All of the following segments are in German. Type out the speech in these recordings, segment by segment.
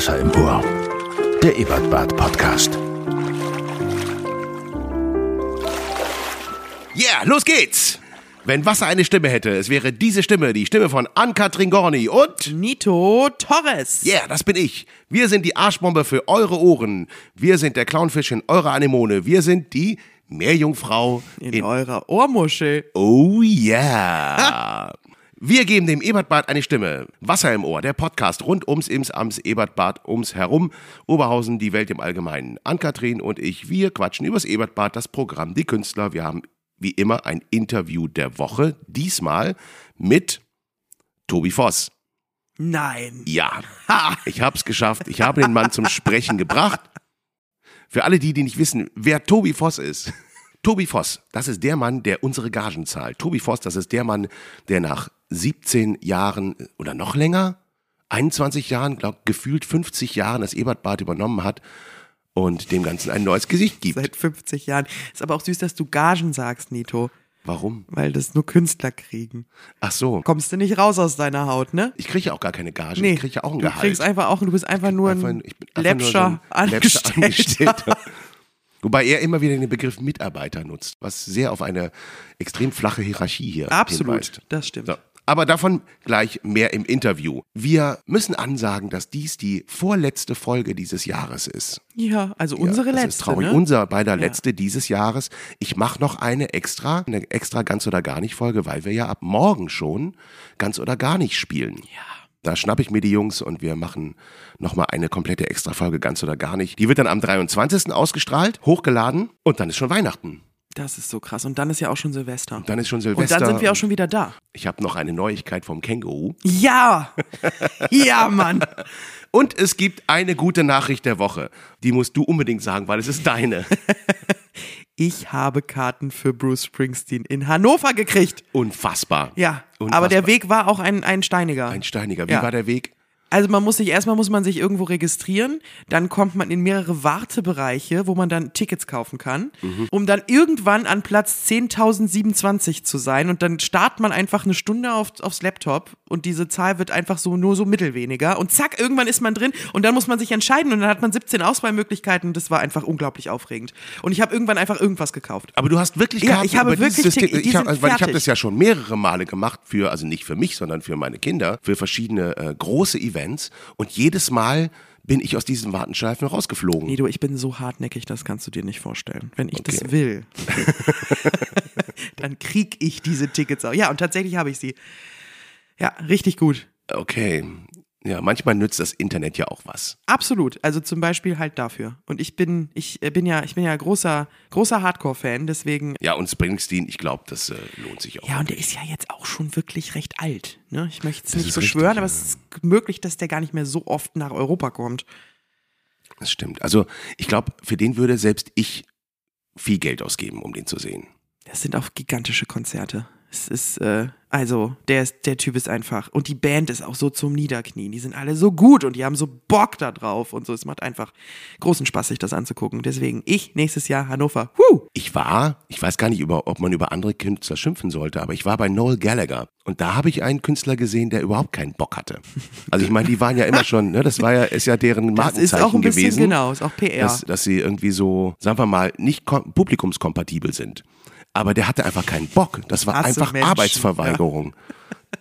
Wasser im Ohr. Der Ebertbad Podcast. Yeah, los geht's! Wenn Wasser eine Stimme hätte, es wäre diese Stimme, die Stimme von Ann-Kathrin Gorni und... Nito Torres. Yeah, das bin ich. Wir sind die Arschbombe für eure Ohren. Wir sind der Clownfisch in eurer Anemone. Wir sind die Meerjungfrau In, in... eurer Ohrmuschel. Oh yeah! Wir geben dem Ebertbad eine Stimme. Wasser im Ohr, der Podcast rund ums Ims, Ams, Ebertbad, ums Herum, Oberhausen, die Welt im Allgemeinen. Ann-Kathrin und ich, wir quatschen übers Ebertbad, das Programm, die Künstler. Wir haben wie immer ein Interview der Woche. Diesmal mit Tobi Voss. Nein. Ja, ich hab's geschafft. Ich habe den Mann zum Sprechen gebracht. Für alle die, die nicht wissen, wer Tobi Voss ist. Tobi Voss, das ist der Mann, der unsere Gagen zahlt. Tobi Voss, das ist der Mann, der nach 17 Jahren oder noch länger, 21 Jahren, glaub, gefühlt 50 Jahren das Ebertbad übernommen hat und dem Ganzen ein neues Gesicht gibt. Seit 50 Jahren. Ist aber auch süß, dass du Gagen sagst, Nito. Warum? Weil das nur Künstler kriegen. Ach so. Kommst du nicht raus aus deiner Haut, ne? Ich kriege ja auch gar keine Gage. Nee. Ich kriege ja auch ein du Gehalt. kriegst einfach auch, du bist einfach nur ein Einfach- so Angestellter. Angestellter. Wobei er immer wieder den Begriff Mitarbeiter nutzt, was sehr auf eine extrem flache Hierarchie hier Absolut, hinweist. das stimmt. So. Aber davon gleich mehr im Interview. Wir müssen ansagen, dass dies die vorletzte Folge dieses Jahres ist. Ja, also unsere das letzte, ist traurig. ne? Unser beider letzte dieses Jahres. Ich mache noch eine extra, eine extra ganz oder gar nicht Folge, weil wir ja ab morgen schon ganz oder gar nicht spielen. Ja. Da schnapp ich mir die Jungs und wir machen nochmal eine komplette extra Folge ganz oder gar nicht. Die wird dann am 23. ausgestrahlt, hochgeladen und dann ist schon Weihnachten. Das ist so krass. Und dann ist ja auch schon Silvester. Dann ist schon Und Silvester. dann sind wir auch schon wieder da. Ich habe noch eine Neuigkeit vom Känguru. Ja! ja, Mann! Und es gibt eine gute Nachricht der Woche. Die musst du unbedingt sagen, weil es ist deine. Ich habe Karten für Bruce Springsteen in Hannover gekriegt. Unfassbar. Ja, Unfassbar. aber der Weg war auch ein, ein steiniger. Ein Steiniger. Wie Ja. war der Weg? Also man muss sich erstmal muss man sich irgendwo registrieren, dann kommt man in mehrere Wartebereiche, wo man dann Tickets kaufen kann, Mhm. um dann irgendwann an Platz 10.027 zu sein und dann startet man einfach eine Stunde auf, aufs Laptop und diese Zahl wird einfach so nur so mittelweniger und zack, irgendwann ist man drin und dann muss man sich entscheiden und dann hat man 17 Auswahlmöglichkeiten und das war einfach unglaublich aufregend. Und ich habe irgendwann einfach irgendwas gekauft. Aber du hast wirklich Ja, Karten ich habe wirklich System. Tick- Ich hab, also, weil ich habe das ja schon mehrere Male gemacht für, also nicht für mich, sondern für meine Kinder, für verschiedene äh, große Events. Und jedes Mal bin ich aus diesen Wartenschleifen rausgeflogen. Nido, ich bin so hartnäckig, das kannst du dir nicht vorstellen. Wenn ich Okay. das will, dann krieg ich diese Tickets auch. Ja, und tatsächlich habe ich sie. Ja, richtig gut. Okay. Ja, manchmal nützt das Internet ja auch was. Absolut. Also zum Beispiel halt dafür. Und ich bin, ich äh, bin ja, ich bin ja großer, großer Hardcore-Fan, deswegen. Ja, und Springsteen, ich glaube, das äh, lohnt sich auch. Ja, und der ist ja jetzt auch schon wirklich recht alt. Ne? Ich möchte es nicht richtig, beschwören, aber ja. es ist möglich, dass der gar nicht mehr so oft nach Europa kommt. Das stimmt. Also, ich glaube, für den würde selbst ich viel Geld ausgeben, um den zu sehen. Das sind auch gigantische Konzerte. Es ist, äh, also, der, ist, der Typ ist einfach. Und die Band ist auch so zum Niederknien. Die sind alle so gut und die haben so Bock da drauf und so. Es macht einfach großen Spaß, sich das anzugucken. Deswegen, ich nächstes Jahr Hannover. Huh! Ich war, ich weiß gar nicht, über, ob man über andere Künstler schimpfen sollte, aber ich war bei Noel Gallagher. Und da habe ich einen Künstler gesehen, der überhaupt keinen Bock hatte. Also ich meine, die waren ja immer schon, ne, das war ja, ist ja deren Das Markenzeichen ist auch ein bisschen, gewesen. genau, ist auch PR. dass, dass sie irgendwie so, sagen wir mal, nicht kom- publikumskompatibel sind. Aber der hatte einfach keinen Bock. Das war Krasse einfach Menschen, Arbeitsverweigerung.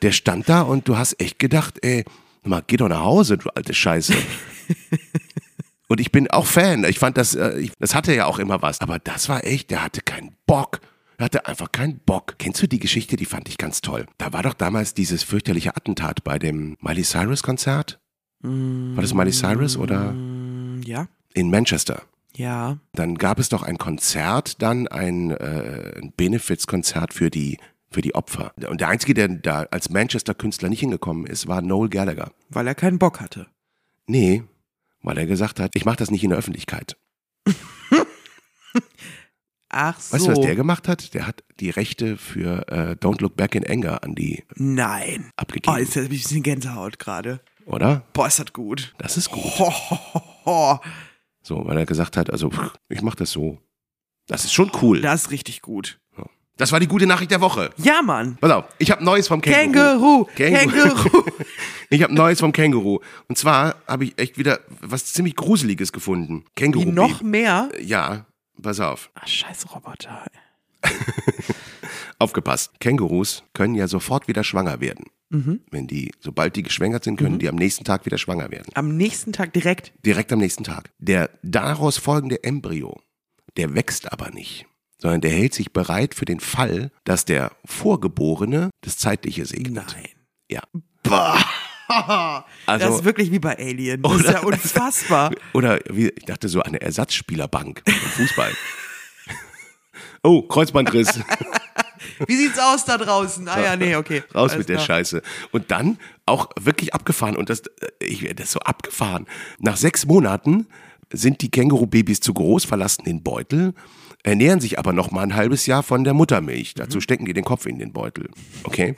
Der stand da und du hast echt gedacht, ey, mal, geh doch nach Hause, du alte Scheiße. und ich bin auch Fan. Ich fand das, äh, ich, das hatte ja auch immer was. Aber das war echt, der hatte keinen Bock. Er hatte einfach keinen Bock. Kennst du die Geschichte? Die fand ich ganz toll. Da war doch damals dieses fürchterliche Attentat bei dem Miley Cyrus Konzert. War das Miley Cyrus oder Mm, Ja, in Manchester? Ja. Dann gab es doch ein Konzert, dann ein, äh, ein Benefits-Konzert für die, für die Opfer. Und der Einzige, der da als Manchester-Künstler nicht hingekommen ist, war Noel Gallagher. Weil er keinen Bock hatte. Nee, weil er gesagt hat, ich mache das nicht in der Öffentlichkeit. Ach so. Weißt du, was der gemacht hat? Der hat die Rechte für äh, Don't Look Back in Anger an die Nein. Oh, abgegeben, jetzt hab ich ein bisschen Gänsehaut gerade. oder? Boah, ist das gut. Das ist gut. Ho, ho, ho. So, weil er gesagt hat, also ich mache das so. Das ist schon cool. Das ist richtig gut. Das war die gute Nachricht der Woche. Ja, Mann. Pass auf, ich habe Neues vom Känguru. Känguru. Känguru. ich habe Neues vom Känguru. Und zwar habe ich echt wieder was ziemlich Gruseliges gefunden. Känguru. Wie noch mehr? Ja, pass auf. Ach, scheiß Roboter. Aufgepasst. Kängurus können ja sofort wieder schwanger werden. Mhm. Wenn die, sobald die geschwängert sind, können die am nächsten Tag wieder schwanger werden. Am nächsten Tag direkt. Direkt am nächsten Tag. Der daraus folgende Embryo, der wächst aber nicht, sondern der hält sich bereit für den Fall, dass der Vorgeborene das Zeitliche segnet. Nein. Ja. das ist wirklich wie bei Alien. Das ist ja unfassbar. Oder wie, ich dachte so eine Ersatzspielerbank im Fußball. oh, Kreuzbandriss. Wie sieht's aus da draußen? Ah ja, nee, okay. Raus Alles mit der klar. Scheiße. Und dann auch wirklich abgefahren. Und das, äh, ich werde das so abgefahren. Nach sechs Monaten sind die Känguru-Babys zu groß, verlassen den Beutel, ernähren sich aber noch mal ein halbes Jahr von der Muttermilch. Mhm. Dazu stecken die den Kopf in den Beutel. Okay?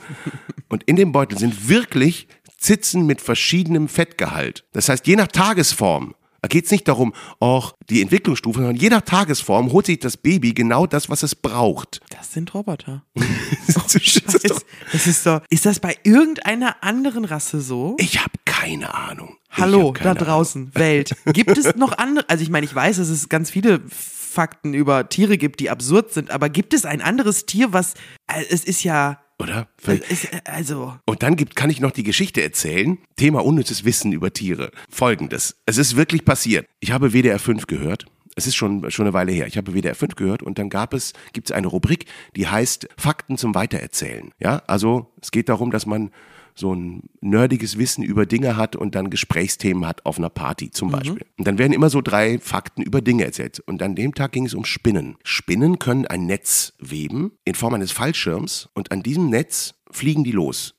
Und in dem Beutel sind wirklich Zitzen mit verschiedenem Fettgehalt. Das heißt, je nach Tagesform da geht es nicht darum, auch die Entwicklungsstufe, sondern je nach Tagesform holt sich das Baby genau das, was es braucht. Das sind Roboter. Das ist doch- Das ist doch. Ist das bei irgendeiner anderen Rasse so? Ich habe keine Ahnung. Hallo, da draußen, Welt. Gibt es noch andere? Also ich meine, ich weiß, dass es ganz viele Fakten über Tiere gibt, die absurd sind, aber gibt es ein anderes Tier, was äh, es ist ja Ahnung, Oder? ist, äh, also Und dann gibt, kann ich noch die Geschichte erzählen. Thema unnützes Wissen über Tiere. Folgendes. Es ist wirklich passiert. Ich habe WDR 5 gehört. Es ist schon, schon eine Weile her. Ich habe WDR 5 gehört und dann gab es, gibt es eine Rubrik, die heißt Fakten zum Weitererzählen. Ja, also es geht darum, dass man so ein nerdiges Wissen über Dinge hat und dann Gesprächsthemen hat auf einer Party zum Beispiel. Und dann werden immer so drei Fakten über Dinge erzählt. Und an dem Tag ging es um Spinnen. Spinnen können ein Netz weben in Form eines Fallschirms und an diesem Netz fliegen die los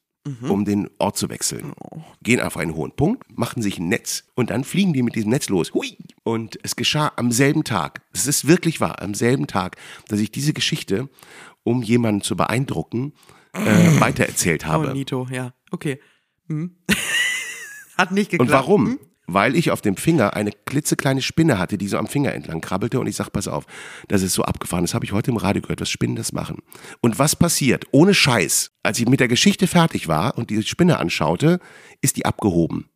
um den Ort zu wechseln. Gehen auf einen hohen Punkt, machen sich ein Netz und dann fliegen die mit diesem Netz los. Hui! Und es geschah am selben Tag, es ist wirklich wahr, am selben Tag, dass ich diese Geschichte, um jemanden zu beeindrucken, äh, weitererzählt oh, habe. Nito, ja, okay. Hm. Hat nicht geklappt. Und warum? Hm? Weil ich auf dem Finger eine klitzekleine Spinne hatte, die so am Finger entlang krabbelte und ich sag, pass auf, das ist so abgefahren, das habe ich heute im Radio gehört, was Spinnen das machen. Und was passiert? Ohne Scheiß, als ich mit der Geschichte fertig war und die Spinne anschaute, ist die abgehoben.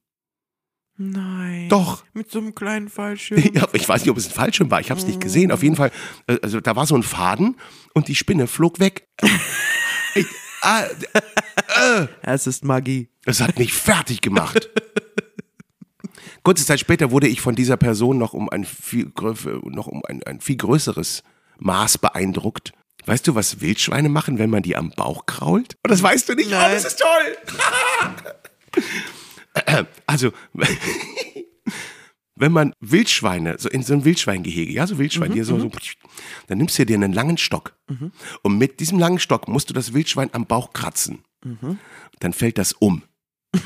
Nein. Doch. Mit so einem kleinen Fallschirm. Ja, ich weiß nicht, ob es ein Fallschirm war. Ich habe es nicht gesehen. Auf jeden Fall, äh, also da war so ein Faden und die Spinne flog weg. Ich, ah, Es ist Magie. das hat mich fertig gemacht. Kurze Zeit später wurde ich von dieser Person noch um ein viel, noch um ein, ein viel größeres Maß beeindruckt. Weißt du, was Wildschweine machen, wenn man die am Bauch krault? Und das weißt du nicht. Oh, Nein. das ist toll. also, wenn man Wildschweine, so in so ein Wildschweingehege, ja, so Wildschwein, die so, so, dann nimmst du dir einen langen Stock. Und mit diesem langen Stock musst du das Wildschwein am Bauch kratzen. Dann fällt das um.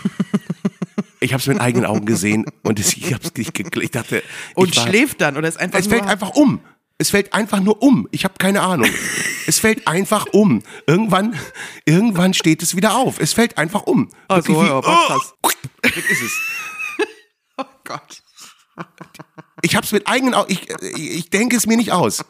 Ich habe es mit eigenen Augen gesehen und es, ich nicht geklickt. Ich dachte, Und ich war, schläft dann oder ist einfach es fällt einfach um. Es fällt einfach nur um. Ich habe keine Ahnung. Es fällt einfach um. Irgendwann, irgendwann steht es wieder auf. Es fällt einfach um. Ach so, Wirklich wie- ja, aber krass. Weg ist es. Oh Gott. Ich habe es mit eigenen Augen. Ich, ich denke es mir nicht aus.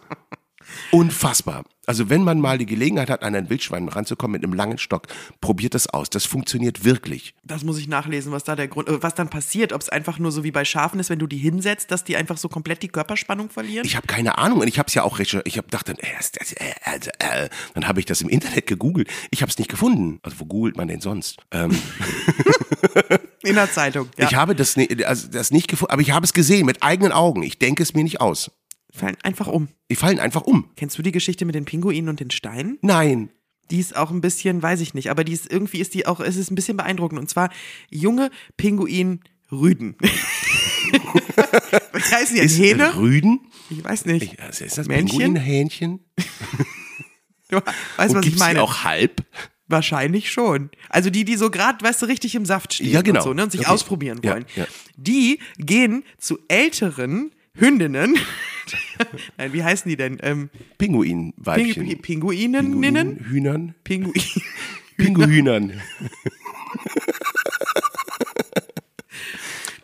Unfassbar. Also wenn man mal die Gelegenheit hat, an ein Wildschwein ranzukommen mit einem langen Stock, probiert das aus. Das funktioniert wirklich. Das muss ich nachlesen, was da der Grund, äh, was dann passiert, ob es einfach nur so wie bei Schafen ist, wenn du die hinsetzt, dass die einfach so komplett die Körperspannung verlieren. Ich habe keine Ahnung und ich habe es ja auch recherchiert. Ich habe gedacht, äh, ist das, äh, also, äh, dann habe ich das im Internet gegoogelt. Ich habe es nicht gefunden. Also wo googelt man denn sonst? Ähm, In der Zeitung. Ja. Ich habe das, also das nicht gefunden, aber ich habe es gesehen mit eigenen Augen. Ich denke es mir nicht aus. Fallen einfach um. Die fallen einfach um. Kennst du die Geschichte mit den Pinguinen und den Steinen? Nein. Die ist auch ein bisschen, weiß ich nicht, aber die ist irgendwie ist die auch, es ist ein bisschen beeindruckend. Und zwar junge Pinguin-Rüden. Was heißen die? Ist Hähne? Rüden? Ich weiß nicht. Ich, also ist das Männchen? Pinguinhähnchen? Du weißt, Und was ich gibt's die meine. auch halb? Wahrscheinlich schon. Also die, die so gerade, weißt du, richtig im Saft stehen Ja, genau. und, so, ne, und sich Okay. ausprobieren Ja, wollen. ja. Die gehen zu älteren Hündinnen. Nein, wie heißen die denn? Ähm, Pinguinweibchen. Ping Pinguininnen? Pinguin, Hühnern? Pinguin. Pinguinern.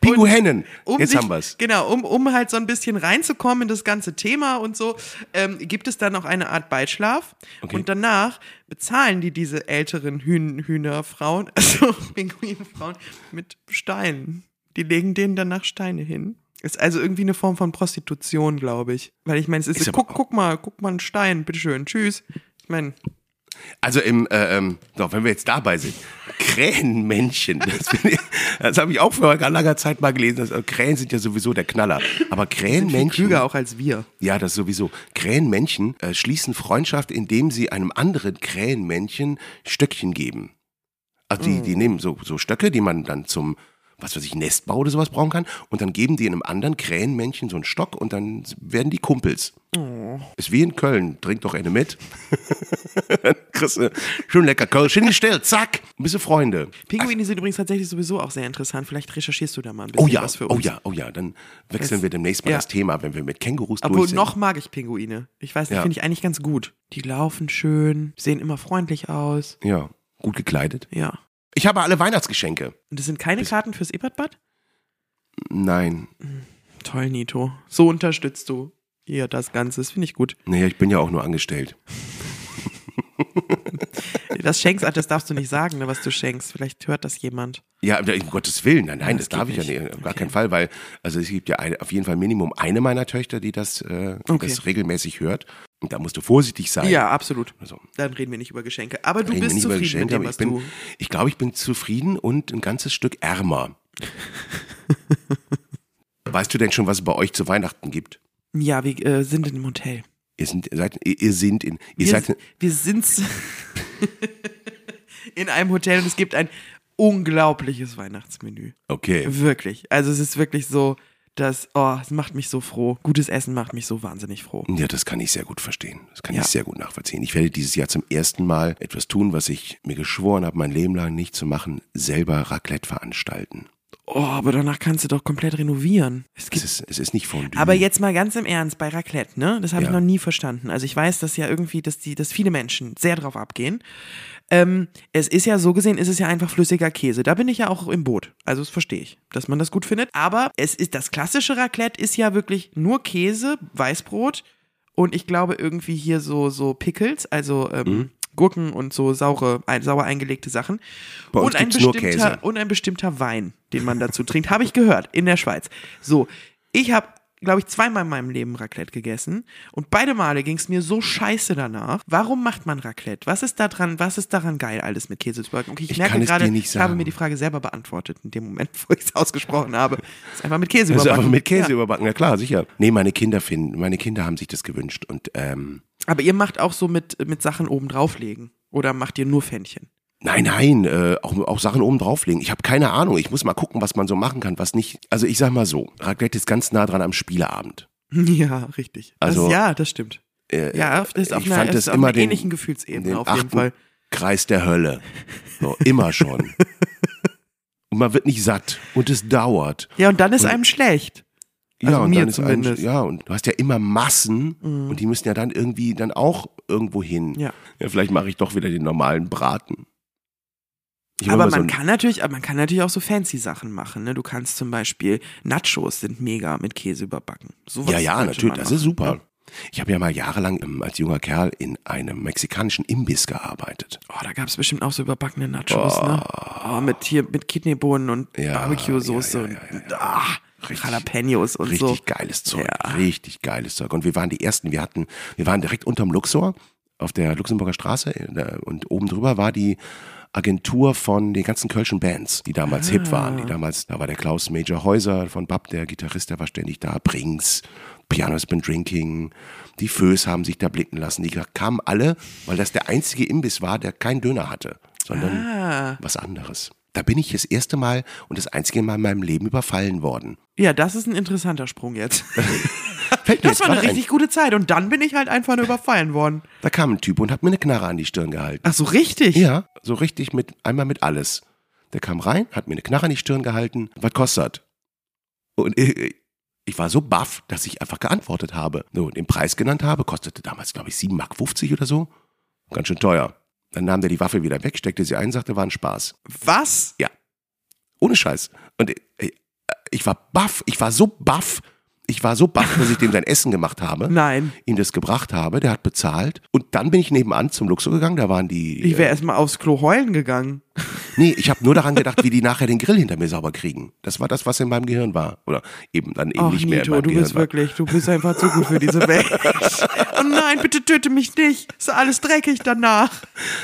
Pinguhennen. um Jetzt sich, haben wir's. Genau, um, um halt so ein bisschen reinzukommen in das ganze Thema und so, ähm, gibt es dann noch eine Art Beitschlaf. Okay. Und danach bezahlen die diese älteren Hühn, Hühnerfrauen, also Pinguinfrauen, mit Steinen. Die legen denen danach Steine hin. Ist also irgendwie eine Form von Prostitution, glaube ich. Weil ich meine, es ist, Ist guck, guck mal, guck mal einen Stein, bitteschön, tschüss. Ich meine, Also im, äh, ähm, doch, wenn wir jetzt dabei sind, Krähenmännchen, das, das habe ich auch vor langer Zeit mal gelesen. Das, äh, Krähen sind ja sowieso der Knaller. Aber sind Krähenmännchen, klüger auch als wir. ja, das sowieso. Krähenmännchen äh, schließen Freundschaft, indem sie einem anderen Krähenmännchen Stöckchen geben. Also die, die nehmen so, so Stöcke, die man dann zum, was weiß ich, Nestbau oder sowas brauchen kann. Und dann geben die einem anderen Krähenmännchen so einen Stock und dann werden die Kumpels. Ist wie in Köln. Trink doch eine mit. kriegst du schön lecker Kölsch hingestellt. Zack. Ein bisschen Freunde. Pinguine sind übrigens tatsächlich sowieso auch sehr interessant. Vielleicht recherchierst du da mal ein bisschen Oh ja, was für oh uns. ja, oh ja. Dann wechseln Es- wir demnächst mal ja. das Thema, wenn wir mit Kängurus Obwohl, durch sind. noch mag ich Pinguine. Ich weiß, die Ja. finde ich eigentlich ganz gut. Die laufen schön, sehen immer freundlich aus. Ja, gut gekleidet. Ja. Ich habe alle Weihnachtsgeschenke. Und das sind keine Karten fürs Ebertbad? Nein. Toll, Nito. So unterstützt du hier das Ganze. Das finde ich gut. Naja, ich bin ja auch nur angestellt. Das schenkst, ach, das darfst du nicht sagen, ne, was du schenkst. Vielleicht hört das jemand. Ja, um Gottes Willen, nein, nein, das das, darf ich geht ja nicht. nicht, auf gar Okay. keinen Fall, weil, also es gibt ja eine, auf jeden Fall Minimum eine meiner Töchter, die das, äh, Okay. das regelmäßig hört. Und da musst du vorsichtig sein. Ja, absolut. Also, Dann reden wir nicht über Geschenke. Aber du bist nicht über zufrieden Geschenke, mit dem, was ich bin, du. ich glaube, ich bin zufrieden und ein ganzes Stück ärmer. weißt du denn schon, was es bei euch zu Weihnachten gibt? Ja, wir äh, sind in einem Hotel. Ihr, sind, seid, ihr, ihr sind in, ihr Wir, seid, wir sind in einem Hotel und es gibt ein unglaubliches Weihnachtsmenü. okay. Wirklich. Also es ist wirklich so, dass, oh, es macht mich so froh. Gutes Essen macht mich so wahnsinnig froh. Ja, das kann ich sehr gut verstehen. Das kann Ja. ich sehr gut nachvollziehen. Ich werde dieses Jahr zum ersten Mal etwas tun, was ich mir geschworen habe, mein Leben lang nicht zu machen, selber Raclette veranstalten. Oh, aber danach kannst du doch komplett renovieren. Es Es ist, es ist nicht Fondue. aber jetzt mal ganz im Ernst bei Raclette, ne? Das habe ich Ja. noch nie verstanden. Also ich weiß, dass ja irgendwie, dass die, dass viele Menschen sehr drauf abgehen. Ähm, es ist ja so gesehen, ist es ja einfach flüssiger Käse. Da bin ich ja auch im Boot. Also das verstehe ich, dass man das gut findet. Aber es ist das klassische Raclette ist ja wirklich nur Käse, Weißbrot und ich glaube irgendwie hier so so Pickles, also ähm, Mhm. Gurken und so saure, ein, sauer eingelegte Sachen. Bei und, ein bestimmter, Käse. und ein bestimmter Wein, den man dazu trinkt. Habe ich gehört, in der Schweiz. So, ich habe, glaube ich, zweimal in meinem Leben Raclette gegessen. Und beide Male ging es mir so scheiße danach. Warum macht man Raclette? Was ist da dran, was ist daran geil, alles mit Käse zu backen? Okay, ich, Ich merke es gerade, ich habe mir die Frage selber beantwortet in dem Moment, wo ich es ausgesprochen habe. ist einfach mit Käse ist überbacken. aber mit Käse Ja. überbacken, ja klar, sicher. Nee, meine Kinder finden, meine Kinder haben sich das gewünscht und ähm, Aber ihr macht auch so mit, mit Sachen oben drauflegen. Oder macht ihr nur Pfännchen? nein, nein, äh, auch, auch Sachen oben drauflegen. Ich habe keine Ahnung. Ich muss mal gucken, was man so machen kann, was nicht. Also ich sag mal so, Raclette ist ganz nah dran am Spieleabend. Ja, richtig. Also- das, ja, das stimmt. Äh, Ja, ist auf ich einer, fand das immer den, ähnlichen Gefühlsebene den auf jeden Fall. Kreis der Hölle. So, immer schon. und man wird nicht satt und es dauert. Ja, und dann ist Und- einem schlecht. Also und mir dann ist ein, zumindest. Mhm. ja, und du hast ja immer Massen und die müssen ja dann irgendwie dann auch irgendwo hin. Ja. ja vielleicht mache ich doch wieder den normalen Braten. Ich Aber so man ein- kann natürlich, aber man kann natürlich auch so fancy Sachen machen. Ne? Du kannst zum Beispiel Nachos sind mega mit Käse überbacken. Sowas Ja, ja, natürlich, das ist super. ne? Ich habe ja mal jahrelang ähm, als junger Kerl in einem mexikanischen Imbiss gearbeitet. Oh, da gab es bestimmt auch so überbackene Nachos, ne? Oh, mit hier mit Kidneybohnen und Ja, Barbecue-Soße ja, ja, ja, und Richtig- Jalapenos und Richtig so. geiles Zeug, Ja. richtig geiles Zeug. Und wir waren die Ersten, wir hatten, wir waren direkt unterm Luxor auf der Luxemburger Straße und oben drüber war die Agentur von den ganzen kölschen Bands, die damals hip waren. Ah. Die damals, da war der Klaus Major Häuser von Bab, der Gitarrist, der war ständig da, Brings, Piano's Been Drinking, die Föß haben sich da blicken lassen. Die kamen alle, weil das der einzige Imbiss war, der keinen Döner hatte, sondern Ah. was anderes. Da bin ich das erste Mal und das einzige Mal in meinem Leben überfallen worden. Ja, das ist ein interessanter Sprung jetzt. Das war eine gerade ein. richtig gute Zeit und dann bin ich halt einfach nur überfallen worden. Da kam ein Typ und hat mir eine Knarre an die Stirn gehalten. Ach so, richtig? Ja, so richtig mit, einmal mit alles. Der kam rein, hat mir eine Knarre an die Stirn gehalten. Was kostet? Und ich, ich war so baff, dass ich einfach geantwortet habe. So, den Preis genannt habe, kostete damals, glaube ich, 7,50 Mark oder so. Ganz schön teuer. Dann nahm der die Waffe wieder weg, steckte sie ein, sagte, war ein Spaß. Was? Ohne Scheiß. Und äh, ich war baff, ich war so baff. Ich war so baff, dass ich dem sein Essen gemacht habe. Nein. Ihm das gebracht habe, der hat bezahlt. Und dann bin ich nebenan zum Luxor gegangen, da waren die. Ich wäre erstmal aufs Klo heulen gegangen. Nee, ich habe nur daran gedacht, wie die nachher den Grill hinter mir sauber kriegen. Das war das, was in meinem Gehirn war. Oder eben dann eben Ach, nicht mehr in Nito, meinem du Gehirn bist war. wirklich, du bist einfach zu gut für diese Welt. oh nein, bitte töte mich nicht. Ist alles dreckig danach.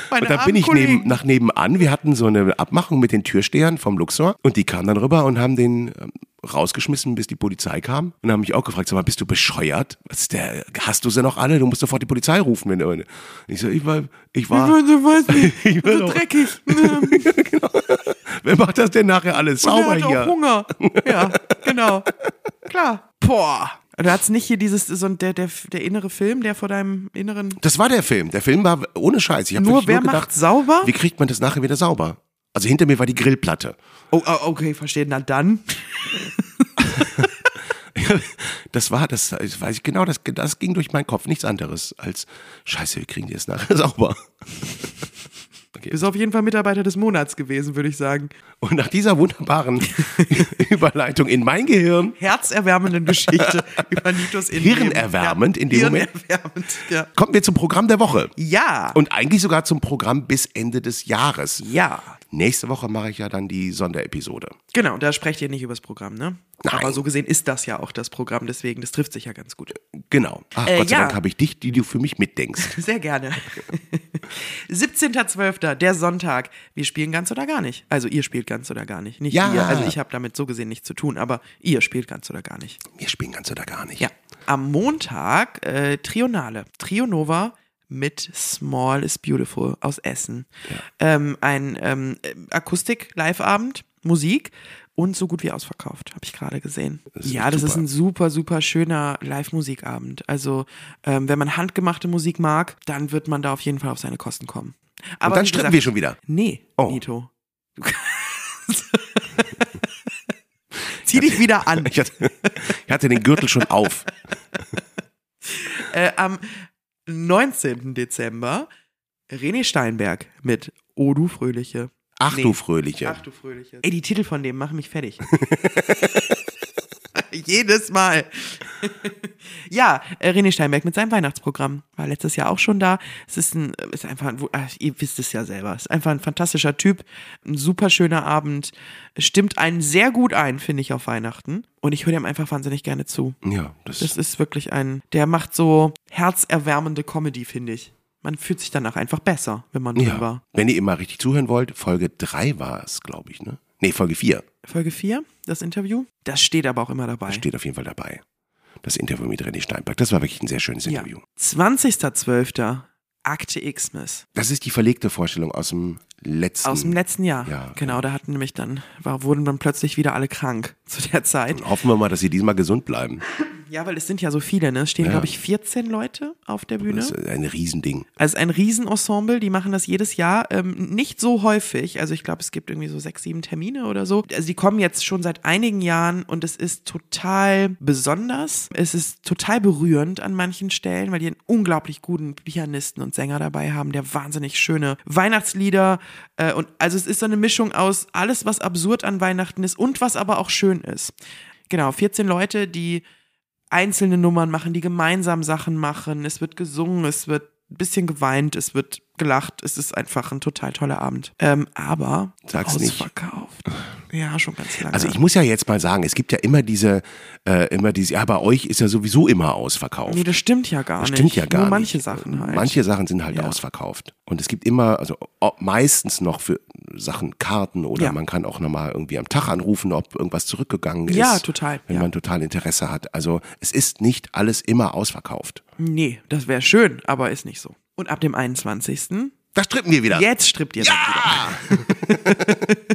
Meine Und da bin ich neben, nach nebenan. Wir hatten so eine Abmachung mit den Türstehern vom Luxor und die kamen dann rüber und haben den ähm, rausgeschmissen, bis die Polizei kam. Und haben mich auch gefragt, sag mal, bist du bescheuert? Was ist der, hast du sie noch alle? Du musst sofort die Polizei rufen. Wenn ich so, ich war, ich war, weißt nicht, Ich will so dreckig. Ähm, wer macht das denn nachher alles sauber er hier? auch Hunger. Ja, genau. Klar. Boah. Du hattest nicht hier dieses, so der, der, der innere Film, der vor deinem inneren. Das war der Film. Der Film war ohne Scheiß. Ich hab Nur wer nur gedacht, macht sauber? wie kriegt man das nachher wieder sauber? Also hinter mir war die Grillplatte. Oh, oh, okay, verstehe. Na dann. Das war, das, das weiß ich genau, das, das ging durch meinen Kopf. Nichts anderes als, scheiße, wir kriegen die jetzt nachher sauber. Bist auf jeden Fall Mitarbeiter des Monats gewesen, würde ich sagen. Und nach dieser wunderbaren Überleitung in mein Gehirn Herzerwärmenden Geschichte über Nitos Innenleben. Hirnerwärmend in dem Moment. Ja. kommen wir zum Programm der Woche. Ja. Und eigentlich sogar zum Programm bis Ende des Jahres. ja. Nächste Woche mache ich ja dann die Sonderepisode. Genau, da sprecht ihr nicht übers Programm, ne? Nein. Aber so gesehen ist das ja auch das Programm, deswegen, das trifft sich ja ganz gut. Genau. Ach, Äh, Gott sei ja. Dank habe ich dich, die du für mich mitdenkst. Sehr gerne. 17.12., der Sonntag. Wir spielen ganz oder gar nicht. Also ihr spielt ganz oder gar nicht. Nicht Ja. ihr. Also ich habe damit so gesehen nichts zu tun, aber ihr spielt ganz oder gar nicht. Wir spielen ganz oder gar nicht. Ja. Am Montag äh, Trionale. Trionova mit Small is Beautiful aus Essen. Ähm, ein ähm, Akustik-Live-Abend, Musik und so gut wie ausverkauft, habe ich gerade gesehen. Das ist ja, das ist super. ein super, super schöner Live-Musikabend. Also, ähm, wenn man handgemachte Musik mag, dann wird man da auf jeden Fall auf seine Kosten kommen. Aber Und dann stritten wir schon wieder. Nee, Oh. Nito. Du kannst- Zieh dich wieder an. Ich hatte, ich hatte den Gürtel schon auf. Äh, am 19. Dezember René Steinberg mit O du Fröhliche. Ach Nee. du Fröhliche. Ach du Fröhliche. Ey, die Titel von dem machen mich fertig. Jedes Mal. ja, äh, René Steinberg mit seinem Weihnachtsprogramm war letztes Jahr auch schon da. Es ist ein, ist einfach, ein, ach, ihr wisst es ja selber, es ist einfach ein fantastischer Typ, ein super schöner Abend, stimmt einen sehr gut ein, finde ich, auf Weihnachten. Und ich höre ihm einfach wahnsinnig gerne zu. Ja, das, Das ist wirklich ein, der macht so herzerwärmende Comedy, finde ich. Man fühlt sich danach einfach besser, wenn man drin ja. war. Wenn ihr immer richtig zuhören wollt, Folge 3 war es, glaube ich, ne? Nee, Folge 4 Folge 4, das Interview, das steht aber auch immer dabei. steht auf jeden Fall dabei. Das Interview mit René Steinberg. Das war wirklich ein sehr schönes Ja. Interview. 20.12. Akte Xmas. Das ist die verlegte Vorstellung aus dem letzten. Aus dem letzten Jahr. Ja, genau, da hatten nämlich dann, war, wurden dann plötzlich wieder alle krank zu der Zeit. Hoffen wir mal, dass sie diesmal gesund bleiben. Ja, weil es sind ja so viele, ne? Es stehen, Ja. glaube ich, 14 Leute auf der Bühne. Das ist ein Riesending. Also ein Riesenensemble, die machen das jedes Jahr. Ähm, nicht so häufig. Also ich glaube, es gibt irgendwie so sechs, sieben Termine oder so. Also die kommen jetzt schon seit einigen Jahren und es ist total besonders. Es ist total berührend an manchen Stellen, weil die einen unglaublich guten Pianisten und Sänger dabei haben, der wahnsinnig schöne Weihnachtslieder. Äh, und also es ist so eine Mischung aus alles, was absurd an Weihnachten ist und was aber auch schön ist. Genau, 14 Leute, die einzelne Nummern machen, die gemeinsam Sachen machen. Es wird gesungen, es wird bisschen geweint, es wird gelacht. Es ist einfach ein total toller Abend. Ähm, aber Sag's nicht. ausverkauft. Ja, schon ganz lange. Also ich muss ja jetzt mal sagen, es gibt ja immer diese, äh, immer diese, ja, bei euch ist ja sowieso immer ausverkauft. nee, das stimmt ja gar Das nicht. stimmt ja gar Nur manche nicht. Sachen halt. Manche Sachen sind halt Ja. ausverkauft. Und es gibt immer, also meistens noch für Sachen Karten oder Ja. man kann auch nochmal irgendwie am Tag anrufen, ob irgendwas zurückgegangen ist. Ja, total, Wenn ja. man total Interesse hat. Also es ist nicht alles immer ausverkauft. Nee, das wäre schön, aber ist nicht so. Und ab dem 21. Da strippen wir wieder. Jetzt strippt ihr dann wieder.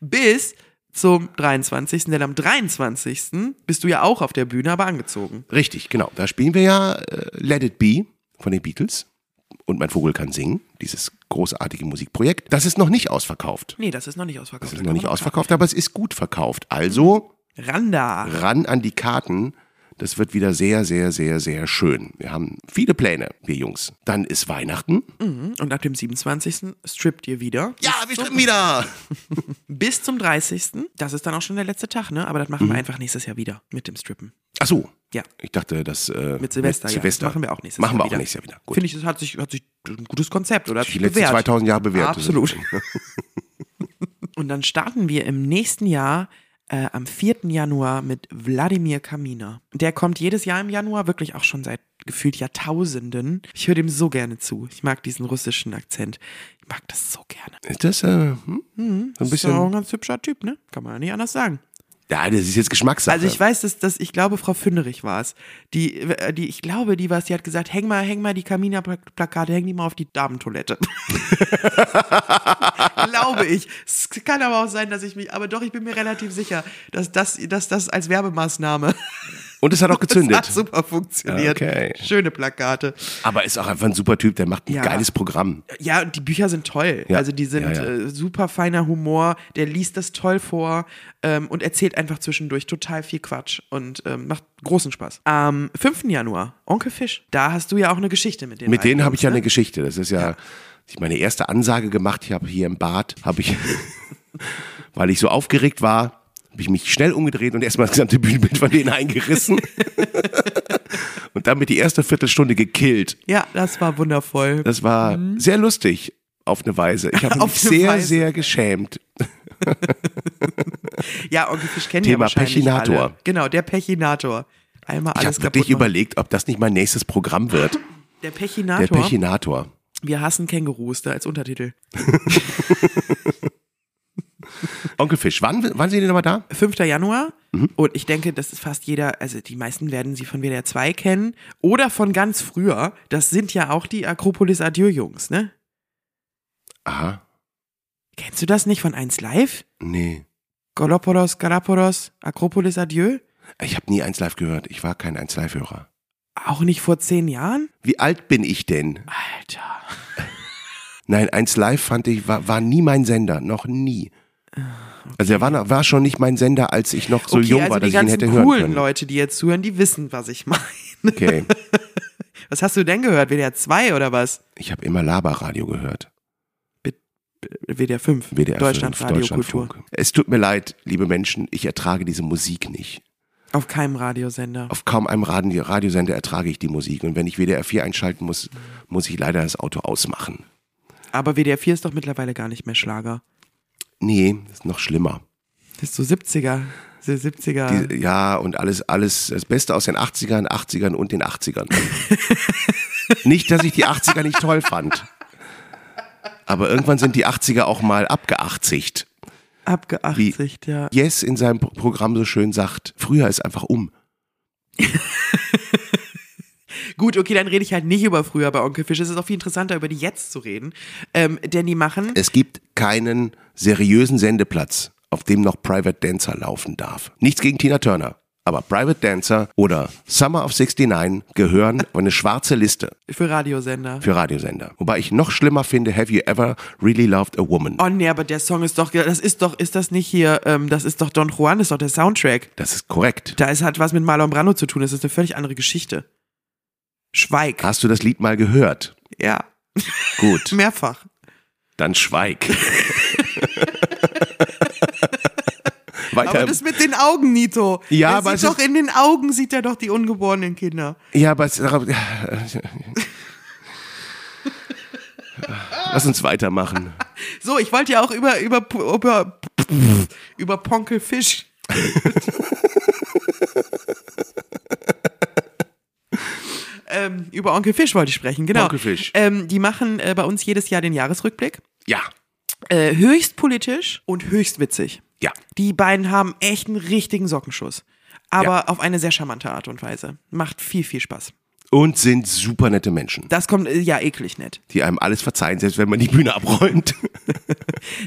Bis zum 23. Denn am 23. bist du ja auch auf der Bühne, aber angezogen. Richtig, genau. Da spielen wir ja äh, Let It Be von den Beatles. Und mein Vogel kann singen, dieses großartige Musikprojekt. Das ist noch nicht ausverkauft. Nee, das ist noch nicht ausverkauft. Das ist noch nicht ausverkauft, aber es ist gut verkauft. Also Randa. ran an die Karten. Das wird wieder sehr, sehr, sehr, sehr schön. Wir haben viele Pläne, wir Jungs. Dann ist Weihnachten. Und ab dem 27. strippt ihr wieder. Ja, wir strippen wieder. Bis zum 30. Das ist dann auch schon der letzte Tag, ne? Aber das machen wir einfach nächstes Jahr wieder mit dem Strippen. Ach so. Ja. Ich dachte, das äh, Mit Silvester, ja. Silvester. Machen wir auch nächstes Machen Jahr wir wieder. auch nächstes Jahr wieder. Gut. Finde ich, das hat sich, hat sich ein gutes Konzept, oder? Hat Die letzten bewährt. 2000 Jahre bewährt. Absolut. Und dann starten wir im nächsten Jahr äh, am 4. Januar mit Wladimir Kaminer. Der kommt jedes Jahr im Januar, wirklich auch schon seit gefühlt Jahrtausenden. Ich höre dem so gerne zu. Ich mag diesen russischen Akzent. Ich mag das so gerne. Ist das äh, hm? so ein Ist auch bisschen. ein ganz hübscher Typ, ne? Kann man ja nicht anders sagen. Ja, das ist jetzt Geschmackssache. Also ich weiß, dass, dass ich glaube, Frau Fünderich war es. Die, äh, die, ich glaube, die war es, die hat gesagt, häng mal, häng mal die Kamina-Plakate, häng die mal auf die Damentoilette. glaube ich. Es kann aber auch sein, dass ich mich, aber doch, ich bin mir relativ sicher, dass das, dass das als Werbemaßnahme Und es hat auch das gezündet. hat super funktioniert. Okay. Schöne Plakate. Aber ist auch einfach ein super Typ, der macht ein Ja. geiles Programm. Ja, und die Bücher sind toll. Ja. Also die sind ja. Äh, super feiner Humor, der liest das toll vor ähm, und erzählt einfach zwischendurch total viel Quatsch und ähm, macht großen Spaß. Am 5. Januar, Onkel Fisch, da hast du ja auch eine Geschichte mit denen. Mit denen habe ich ja ne? eine Geschichte. Das ist ja, ich meine erste Ansage gemacht. Ich habe hier im Bad, habe ich, weil ich so aufgeregt war, habe ich mich schnell umgedreht und erstmal das gesamte Bühnenbild von denen eingerissen. und damit die erste Viertelstunde gekillt. Ja, das war wundervoll. Das war sehr lustig auf eine Weise. Ich habe mich Mhm. Sehr, Weise. sehr geschämt. Ja, Onkel Fisch kennen ja Thema wahrscheinlich Pechinator. alle. Genau, der Pechinator. Einmal Ich alles habe kaputt wirklich überlegt, ob das nicht mein nächstes Programm wird. Der Der Pechinator. Pechinator. Wir hassen Kängurus, da als Untertitel. Onkel Fisch, wann, wann sind die nochmal da? 5. Januar. Mhm. Und ich denke, das ist fast jeder, also die meisten werden sie von WDR 2 kennen oder von ganz früher. Das sind ja auch die Akropolis Adieu Jungs, ne? Aha, Kennst du das nicht von 1 Live? nee. Goloporos, Galaporos, Akropolis Adieu? Ich habe nie eins live gehört. Ich war kein eins live-Hörer. Auch nicht vor zehn Jahren? Wie alt bin ich denn? Alter. Nein, eins live fand ich, war, war nie mein Sender. Noch nie. Also er war, war schon nicht mein Sender, als ich noch so okay, jung also war, die dass ich ihn hätte hören coolen können. Leute, die jetzt zuhören, die wissen, was ich meine. Okay. Was hast du denn gehört? WDR 2 oder was? Ich habe immer Laberradio gehört. WDR 5. WDR Deutschland 5, Radio Kultur. Es tut mir leid, liebe Menschen, ich ertrage diese Musik nicht. Auf keinem Radiosender. Auf kaum einem Radio Radiosender ertrage ich die Musik. Und wenn ich WDR 4 einschalten muss, muss ich leider das Auto ausmachen. Aber WDR 4 ist doch mittlerweile gar nicht mehr Schlager. Nee, das ist noch schlimmer. Das ist so 70er. So 70er. Die, ja, und alles, alles, das Beste aus den 80ern, 80ern und den 80ern. nicht, dass ich die 80er nicht toll fand. Aber irgendwann sind die 80er auch mal abgeachtzigt. Abgeachtigt, ja. Yes in seinem Pro- Programm so schön sagt, früher ist einfach um. Gut, okay, dann rede ich halt nicht über früher bei Onkel Fisch. Es ist auch viel interessanter, über die jetzt zu reden. Ähm, denn die machen. Es gibt keinen seriösen Sendeplatz, auf dem noch Private Dancer laufen darf. Nichts gegen Tina Turner. Aber Private Dancer oder Summer of 69 gehören auf eine schwarze Liste Für Radiosender. für Radiosender. Wobei ich noch schlimmer finde, Have You Ever Really Loved a Woman? Oh nee, aber der Song ist doch, das ist doch, ist das nicht hier, ähm, das ist doch Don Juan, das ist doch der Soundtrack. Das ist korrekt. Da ist halt was mit Marlon Brando zu tun, das ist eine völlig andere Geschichte. Schweig. Hast du das Lied mal gehört? Ja, Gut, mehrfach. dann schweig. Weiter. Aber das mit den Augen, Nito. Ja, Der aber sieht doch in den Augen sieht er doch die ungeborenen Kinder. ja, aber es, Lass uns weitermachen. So, ich wollte ja auch über über über über Ponkel Fisch. Ähm, über Onkel Fisch wollte ich sprechen, genau. Onkel Fisch. Ähm, die machen äh, bei uns jedes Jahr den Jahresrückblick. Ja, Äh, höchst politisch und höchst witzig. ja. Die beiden haben echt einen richtigen Sockenschuss. Aber Ja. auf eine sehr charmante Art und Weise. Macht viel, viel Spaß. Und sind super nette Menschen, Das kommt, äh, ja, eklig nett. die einem alles verzeihen, selbst wenn man die Bühne abräumt.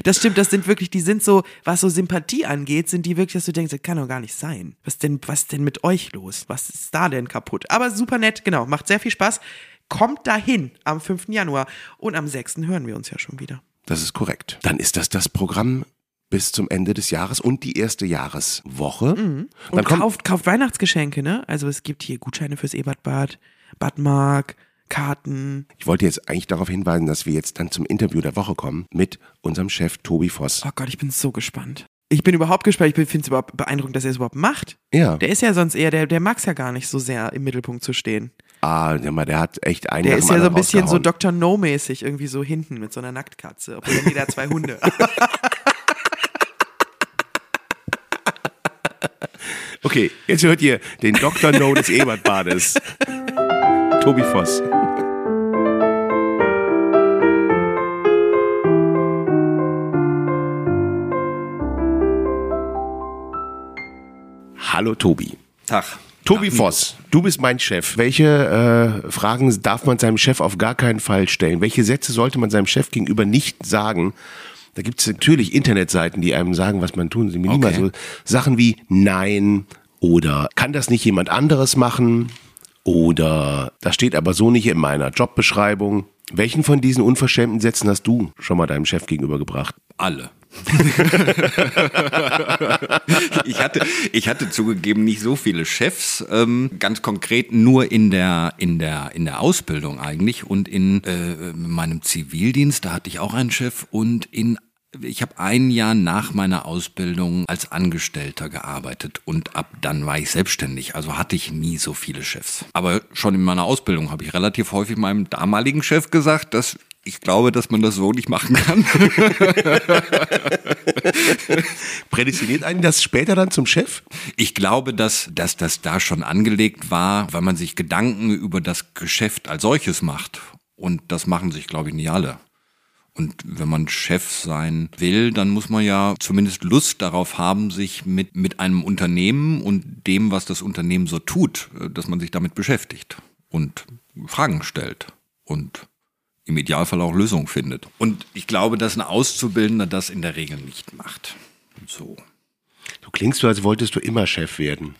Das stimmt, das sind wirklich, die sind so, was so Sympathie angeht, sind die wirklich, dass du denkst, das kann doch gar nicht sein. Was denn, was denn mit euch los? Was ist da denn kaputt? Aber super nett, genau, macht sehr viel Spaß. Kommt dahin am 5. Januar und am 6. hören wir uns ja schon wieder. Das ist korrekt. Dann ist das das Programm bis zum Ende des Jahres und die erste Jahreswoche. Dann Und kauft, kauft Weihnachtsgeschenke, ne? Also es gibt hier Gutscheine fürs Ebertbad, Bad Mark, Karten. Ich wollte jetzt eigentlich darauf hinweisen, dass wir jetzt dann zum Interview der Woche kommen mit unserem Chef Tobi Voss. Oh Gott, ich bin so gespannt. Ich bin überhaupt gespannt. Ich finde es überhaupt beeindruckend, dass er es überhaupt macht. Ja. Der ist ja sonst eher, der, der mag es ja gar nicht so sehr im Mittelpunkt zu stehen. Ah, der, mal, der hat echt einen Der ist ja so ein bisschen so. Dr. No-mäßig, irgendwie so hinten mit so einer Nacktkatze. Obwohl jeder zwei Hunde. Okay, jetzt hört ihr den Dr. No des Ebertbades. Tobi Voss. Hallo Tobi. Tag. Tobi Voss, du bist mein Chef. Welche äh, Fragen darf man seinem Chef auf gar keinen Fall stellen? Welche Sätze sollte man seinem Chef gegenüber nicht sagen? Da gibt es natürlich Internetseiten, die einem sagen, was man tun soll. Okay. so Sachen wie Nein oder kann das nicht jemand anderes machen? Oder das steht aber so nicht in meiner Jobbeschreibung. Welchen von diesen unverschämten Sätzen hast du schon mal deinem Chef gegenübergebracht? Alle. ich, hatte, ich hatte zugegeben nicht so viele Chefs, ähm, ganz konkret nur in der, in der, in der Ausbildung eigentlich und in äh, meinem Zivildienst, da hatte ich auch einen Chef und in ich habe ein Jahr nach meiner Ausbildung als Angestellter gearbeitet und ab dann war ich selbstständig. Also hatte ich nie so viele Chefs. Aber schon in meiner Ausbildung habe ich relativ häufig meinem damaligen Chef gesagt, dass ich glaube, dass man das so nicht machen kann. Prädestiniert einen das später dann zum Chef? Ich glaube, dass, dass das da schon angelegt war, weil man sich Gedanken über das Geschäft als solches macht. Und das machen sich, glaube ich, nicht alle. Und wenn man Chef sein will, dann muss man ja zumindest Lust darauf haben, sich mit, mit einem Unternehmen und dem, was das Unternehmen so tut, äh, dass man sich damit beschäftigt und Fragen stellt und im Idealfall auch Lösungen findet. Und ich glaube, dass ein Auszubildender das in der Regel nicht macht. So. Du klingst so, als wolltest du immer Chef werden.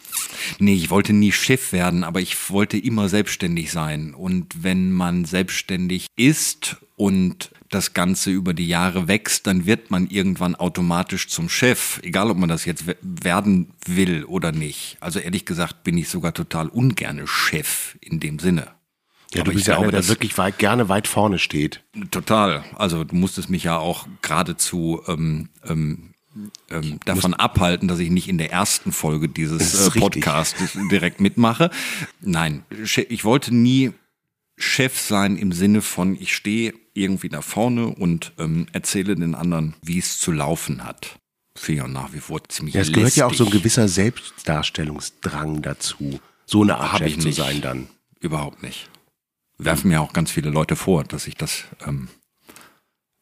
Nee, ich wollte nie Chef werden, aber ich wollte immer selbstständig sein. Und wenn man selbstständig ist und das Ganze über die Jahre wächst, dann wird man irgendwann automatisch zum Chef, egal ob man das jetzt we- werden will oder nicht. Also ehrlich gesagt bin ich sogar total ungerne Chef in dem Sinne. Ja, du Aber bist ich ja glaube, einer, der wirklich weit, gerne weit vorne steht. Total. Also du musstest mich ja auch geradezu ähm, ähm, ähm, davon abhalten, dass ich nicht in der ersten Folge dieses äh, richtig. Podcasts direkt mitmache. Nein, ich wollte nie Chef sein im Sinne von, ich stehe irgendwie da vorne und ähm, erzähle den anderen, wie es zu laufen hat. Finde ich nach wie vor ziemlich Ja, es gehört ja auch so ein lästig. gewisser Selbstdarstellungsdrang dazu. So eine Art Chef zu sein dann. Überhaupt nicht. Werfen mir auch ganz viele Leute vor, dass ich das ähm,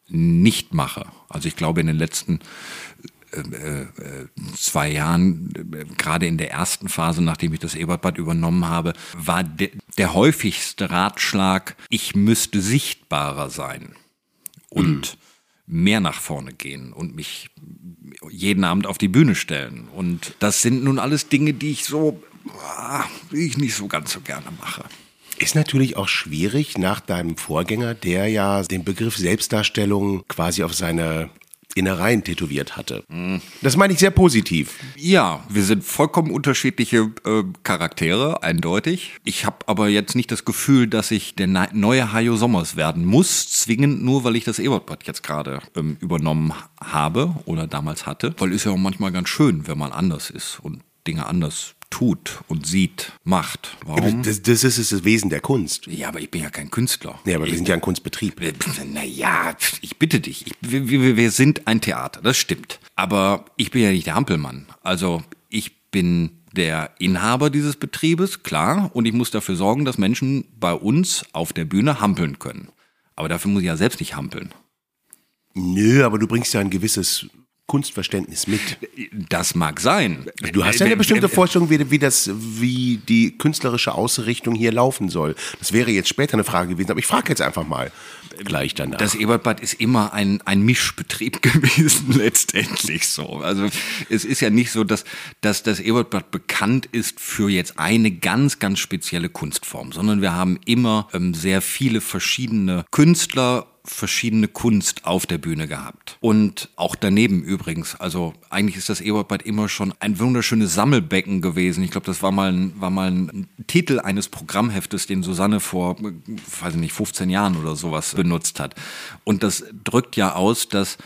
nicht mache. Also ich glaube in den letzten zwei Jahren, äh, gerade in der ersten Phase, nachdem ich das Ebertbad übernommen habe, war de der häufigste Ratschlag, ich müsste sichtbarer sein und mehr nach vorne gehen und mich jeden Abend auf die Bühne stellen. Und das sind nun alles Dinge, die ich so, ah, die ich nicht so ganz so gerne mache. Ist natürlich auch schwierig nach deinem Vorgänger, der ja den Begriff Selbstdarstellung quasi auf seine Innereien tätowiert hatte. Das meine ich sehr positiv. Ja, wir sind vollkommen unterschiedliche äh, Charaktere, eindeutig. Ich habe aber jetzt nicht das Gefühl, dass ich der ne- neue Hajo Sommers werden muss, zwingend nur, weil ich das Ebertbad jetzt gerade ähm, übernommen habe oder damals hatte. Weil ist ja auch manchmal ganz schön, wenn man anders ist und Dinge anders tut und sieht, macht. Warum? Das, das ist das Wesen der Kunst. Ja, aber ich bin ja kein Künstler. Ja, aber wir sind ja ein Kunstbetrieb. Naja, ich bitte dich. Ich, wir, wir, wir sind ein Theater, das stimmt. Aber ich bin ja nicht der Hampelmann. Also ich bin der Inhaber dieses Betriebes, klar. Und ich muss dafür sorgen, dass Menschen bei uns auf der Bühne hampeln können. Aber dafür muss ich ja selbst nicht hampeln. Nö, aber du bringst ja ein gewisses Kunstverständnis mit. Das mag sein. Du hast ja eine bestimmte Vorstellung, wie, wie, das, wie die künstlerische Ausrichtung hier laufen soll. Das wäre jetzt später eine Frage gewesen, aber ich frage jetzt einfach mal. Gleich danach. Das Ebertbad ist immer ein, ein Mischbetrieb gewesen, letztendlich so. Also es ist ja nicht so, dass, dass das Ebertbad bekannt ist für jetzt eine ganz, ganz spezielle Kunstform, sondern wir haben immer ähm, sehr viele verschiedene Künstler verschiedene Kunst auf der Bühne gehabt. Und auch daneben übrigens. Also eigentlich ist das Ebertbad immer schon ein wunderschönes Sammelbecken gewesen. Ich glaube, das war mal, ein, war mal ein Titel eines Programmheftes, den Susanne vor, weiß ich nicht, 15 Jahren oder sowas benutzt hat. Und das drückt ja aus, dass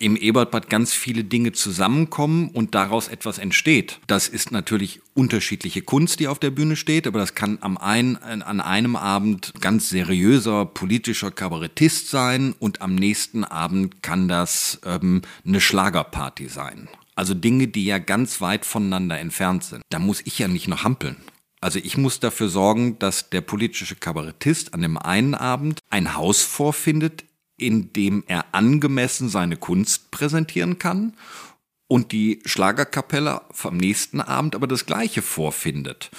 im Ebertbad ganz viele Dinge zusammenkommen und daraus etwas entsteht. Das ist natürlich unterschiedliche Kunst, die auf der Bühne steht, aber das kann am einen, an einem Abend ganz seriöser politischer Kabarettist sein und am nächsten Abend kann das ähm, eine Schlagerparty sein. Also Dinge, die ja ganz weit voneinander entfernt sind. Da muss ich ja nicht noch hampeln. Also ich muss dafür sorgen, dass der politische Kabarettist an dem einen Abend ein Haus vorfindet, in dem er angemessen seine Kunst präsentieren kann und die Schlagerkapelle vom nächsten Abend aber das gleiche vorfindet.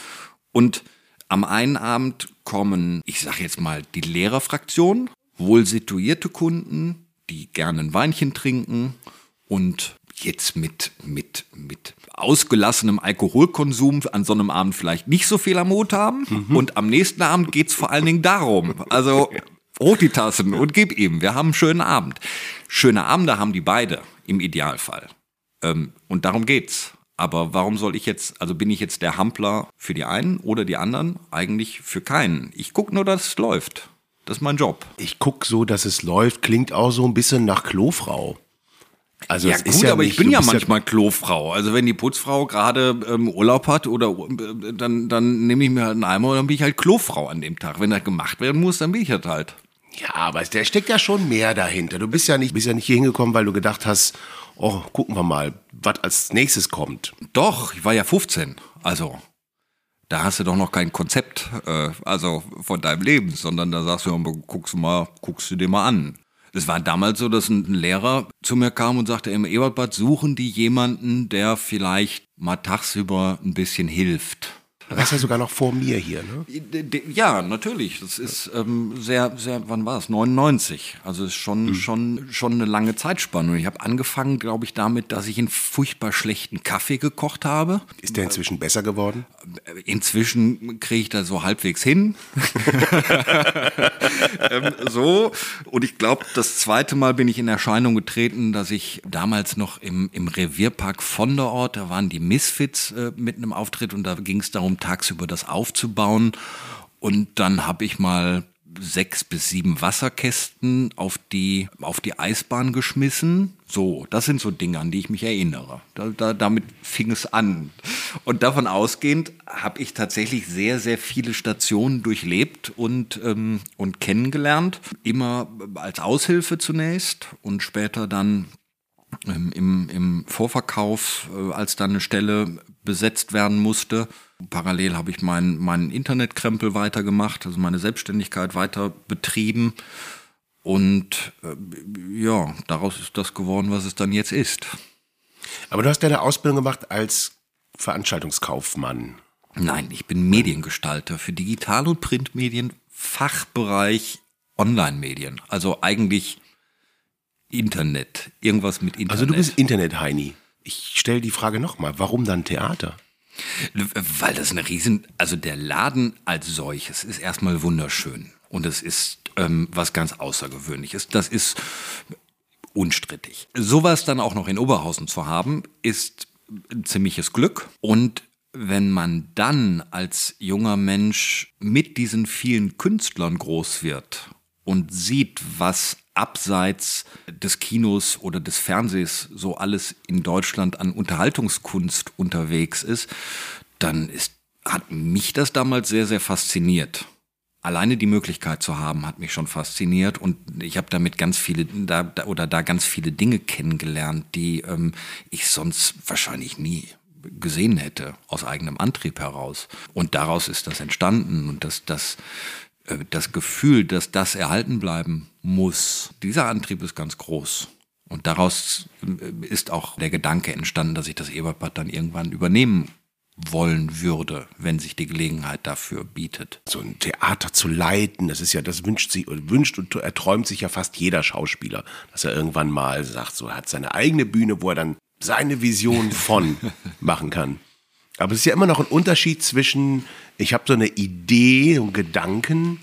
Und am einen Abend kommen, ich sage jetzt mal, die Lehrerfraktion, wohl situierte Kunden, die gerne ein Weinchen trinken und jetzt mit, mit, mit ausgelassenem Alkoholkonsum an so einem Abend vielleicht nicht so viel am Hut haben. Mhm. Und am nächsten Abend geht's vor allen Dingen darum. Also Rot die Tassen und gib ihm. Wir haben einen schönen Abend. Schöne Abende haben die beide im Idealfall. Ähm, und darum geht's. Aber warum soll ich jetzt, also bin ich jetzt der Hampler für die einen oder die anderen? Eigentlich für keinen. Ich gucke nur, dass es läuft. Das ist mein Job. Ich gucke so, dass es läuft. Klingt auch so ein bisschen nach Klofrau. Also ja gut, ja aber nicht, ich bin ja manchmal ja Klofrau. Also wenn die Putzfrau gerade ähm, Urlaub hat oder äh, dann, dann nehme ich mir halt einen Eimer und dann bin ich halt Klofrau an dem Tag. Wenn das gemacht werden muss, dann bin ich das halt. Ja, aber der steckt ja schon mehr dahinter. Du bist ja nicht, bist ja nicht hier hingekommen, weil du gedacht hast, oh, gucken wir mal, was als nächstes kommt. Doch, ich war ja 15. Also, da hast du doch noch kein Konzept, äh, also von deinem Leben, sondern da sagst du, guckst du mal, guckst du dir mal an. Es war damals so, dass ein Lehrer zu mir kam und sagte, im Ebertbad suchen die jemanden, der vielleicht mal tagsüber ein bisschen hilft. Du warst ja sogar noch vor mir hier, ne? Ja, natürlich. Das ist ähm, sehr, sehr, wann war es? 99. Also ist schon, mhm. schon, schon eine lange Zeitspanne. Und ich habe angefangen, glaube ich, damit, dass ich einen furchtbar schlechten Kaffee gekocht habe. Ist der inzwischen besser geworden? Inzwischen kriege ich da so halbwegs hin. ähm, so. Und ich glaube, das zweite Mal bin ich in Erscheinung getreten, dass ich damals noch im, im Revierpark von der Ort, da waren die Misfits äh, mit einem Auftritt und da ging es darum, tagsüber das aufzubauen. Und dann habe ich mal sechs bis sieben Wasserkästen auf die, auf die Eisbahn geschmissen. So, das sind so Dinge, an die ich mich erinnere. Da, da, damit fing es an. Und davon ausgehend habe ich tatsächlich sehr, sehr viele Stationen durchlebt und, ähm, und kennengelernt. Immer als Aushilfe zunächst und später dann ähm, im, im Vorverkauf, äh, als dann eine Stelle besetzt werden musste Parallel habe ich meinen mein Internetkrempel weitergemacht, also meine Selbstständigkeit weiter betrieben. Und äh, ja, daraus ist das geworden, was es dann jetzt ist. Aber du hast deine Ausbildung gemacht als Veranstaltungskaufmann. Nein, ich bin Mediengestalter für Digital- und Printmedien, Fachbereich Online-Medien. Also eigentlich Internet, irgendwas mit Internet. Also du bist Internet-Heini. Ich stelle die Frage nochmal, warum dann Theater? Weil das eine Riesen, also der Laden als solches ist erstmal wunderschön und es ist ähm, was ganz Außergewöhnliches. Das ist unstrittig. Sowas dann auch noch in Oberhausen zu haben, ist ein ziemliches Glück und wenn man dann als junger Mensch mit diesen vielen Künstlern groß wird und sieht, was abseits des Kinos oder des Fernsehs so alles in Deutschland an Unterhaltungskunst unterwegs ist, dann ist, hat mich das damals sehr, sehr fasziniert. Alleine die Möglichkeit zu haben, hat mich schon fasziniert und ich habe damit ganz viele da, da, oder da ganz viele Dinge kennengelernt, die ähm, ich sonst wahrscheinlich nie gesehen hätte aus eigenem Antrieb heraus. Und daraus ist das entstanden und das, das, äh, das Gefühl, dass das erhalten bleiben muss, dieser Antrieb ist ganz groß. Und daraus äh, ist auch der Gedanke entstanden, dass ich das Eberbad dann irgendwann übernehmen wollen würde, wenn sich die Gelegenheit dafür bietet. So ein Theater zu leiten, das ist ja, das wünscht sich, wünscht und erträumt sich ja fast jeder Schauspieler, dass er irgendwann mal sagt, so er hat seine eigene Bühne, wo er dann seine Vision von machen kann. Aber es ist ja immer noch ein Unterschied zwischen, ich habe so eine Idee und Gedanken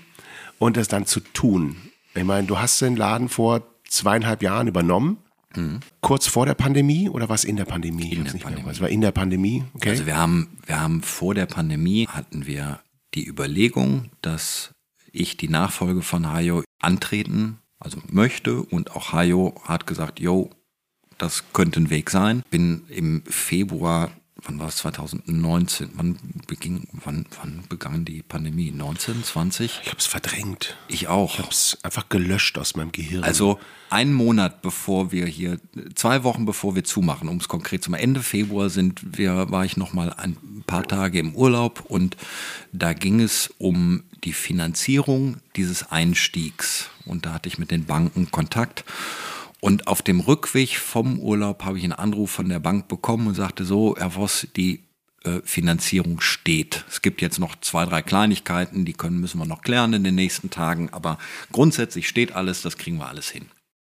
und das dann zu tun. Ich meine, du hast den Laden vor zweieinhalb Jahren übernommen. Mhm. Kurz vor der Pandemie oder was in der Pandemie? In der Pandemie. Es war in der Pandemie, okay. Also wir haben, wir haben vor der Pandemie hatten wir die Überlegung, dass ich die Nachfolge von Hayo antreten, also möchte und auch Hayo hat gesagt, yo, das könnte ein Weg sein. Bin im Februar wann war es 2019? Wann beging, wann, wann begann die Pandemie? 19, 20? Ich habe es verdrängt. Ich auch. Ich habe es einfach gelöscht aus meinem Gehirn. Also einen Monat bevor wir hier, zwei Wochen bevor wir zumachen, um es konkret zu machen. Ende Februar sind wir, war ich noch mal ein paar Tage im Urlaub und da ging es um die Finanzierung dieses Einstiegs und da hatte ich mit den Banken Kontakt und auf dem Rückweg vom Urlaub habe ich einen Anruf von der Bank bekommen und sagte so, Herr Voss, die äh, Finanzierung steht. Es gibt jetzt noch zwei, drei Kleinigkeiten, die können, müssen wir noch klären in den nächsten Tagen, aber grundsätzlich steht alles, das kriegen wir alles hin.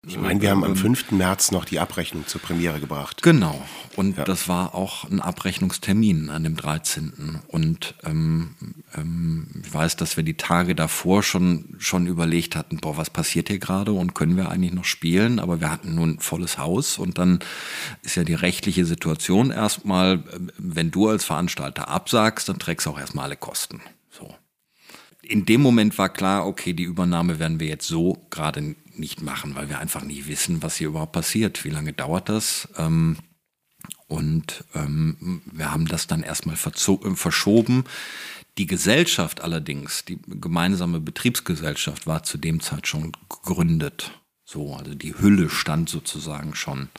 Ich meine, wir haben am 5. März noch die Abrechnung zur Premiere gebracht. Genau. Und ja. das war auch ein Abrechnungstermin an dem 13. Und ähm, ähm, ich weiß, dass wir die Tage davor schon, schon überlegt hatten, boah, was passiert hier gerade und können wir eigentlich noch spielen? Aber wir hatten nun volles Haus und dann ist ja die rechtliche Situation erstmal, wenn du als Veranstalter absagst, dann trägst du auch erstmal alle Kosten. So. In dem Moment war klar, okay, die Übernahme werden wir jetzt so gerade nicht machen, weil wir einfach nie wissen, was hier überhaupt passiert. Wie lange dauert das? Ähm, und ähm, wir haben das dann erstmal äh, verschoben. Die Gesellschaft allerdings, die gemeinsame Betriebsgesellschaft, war zu dem Zeit schon gegründet. So, also die Hülle stand sozusagen schon.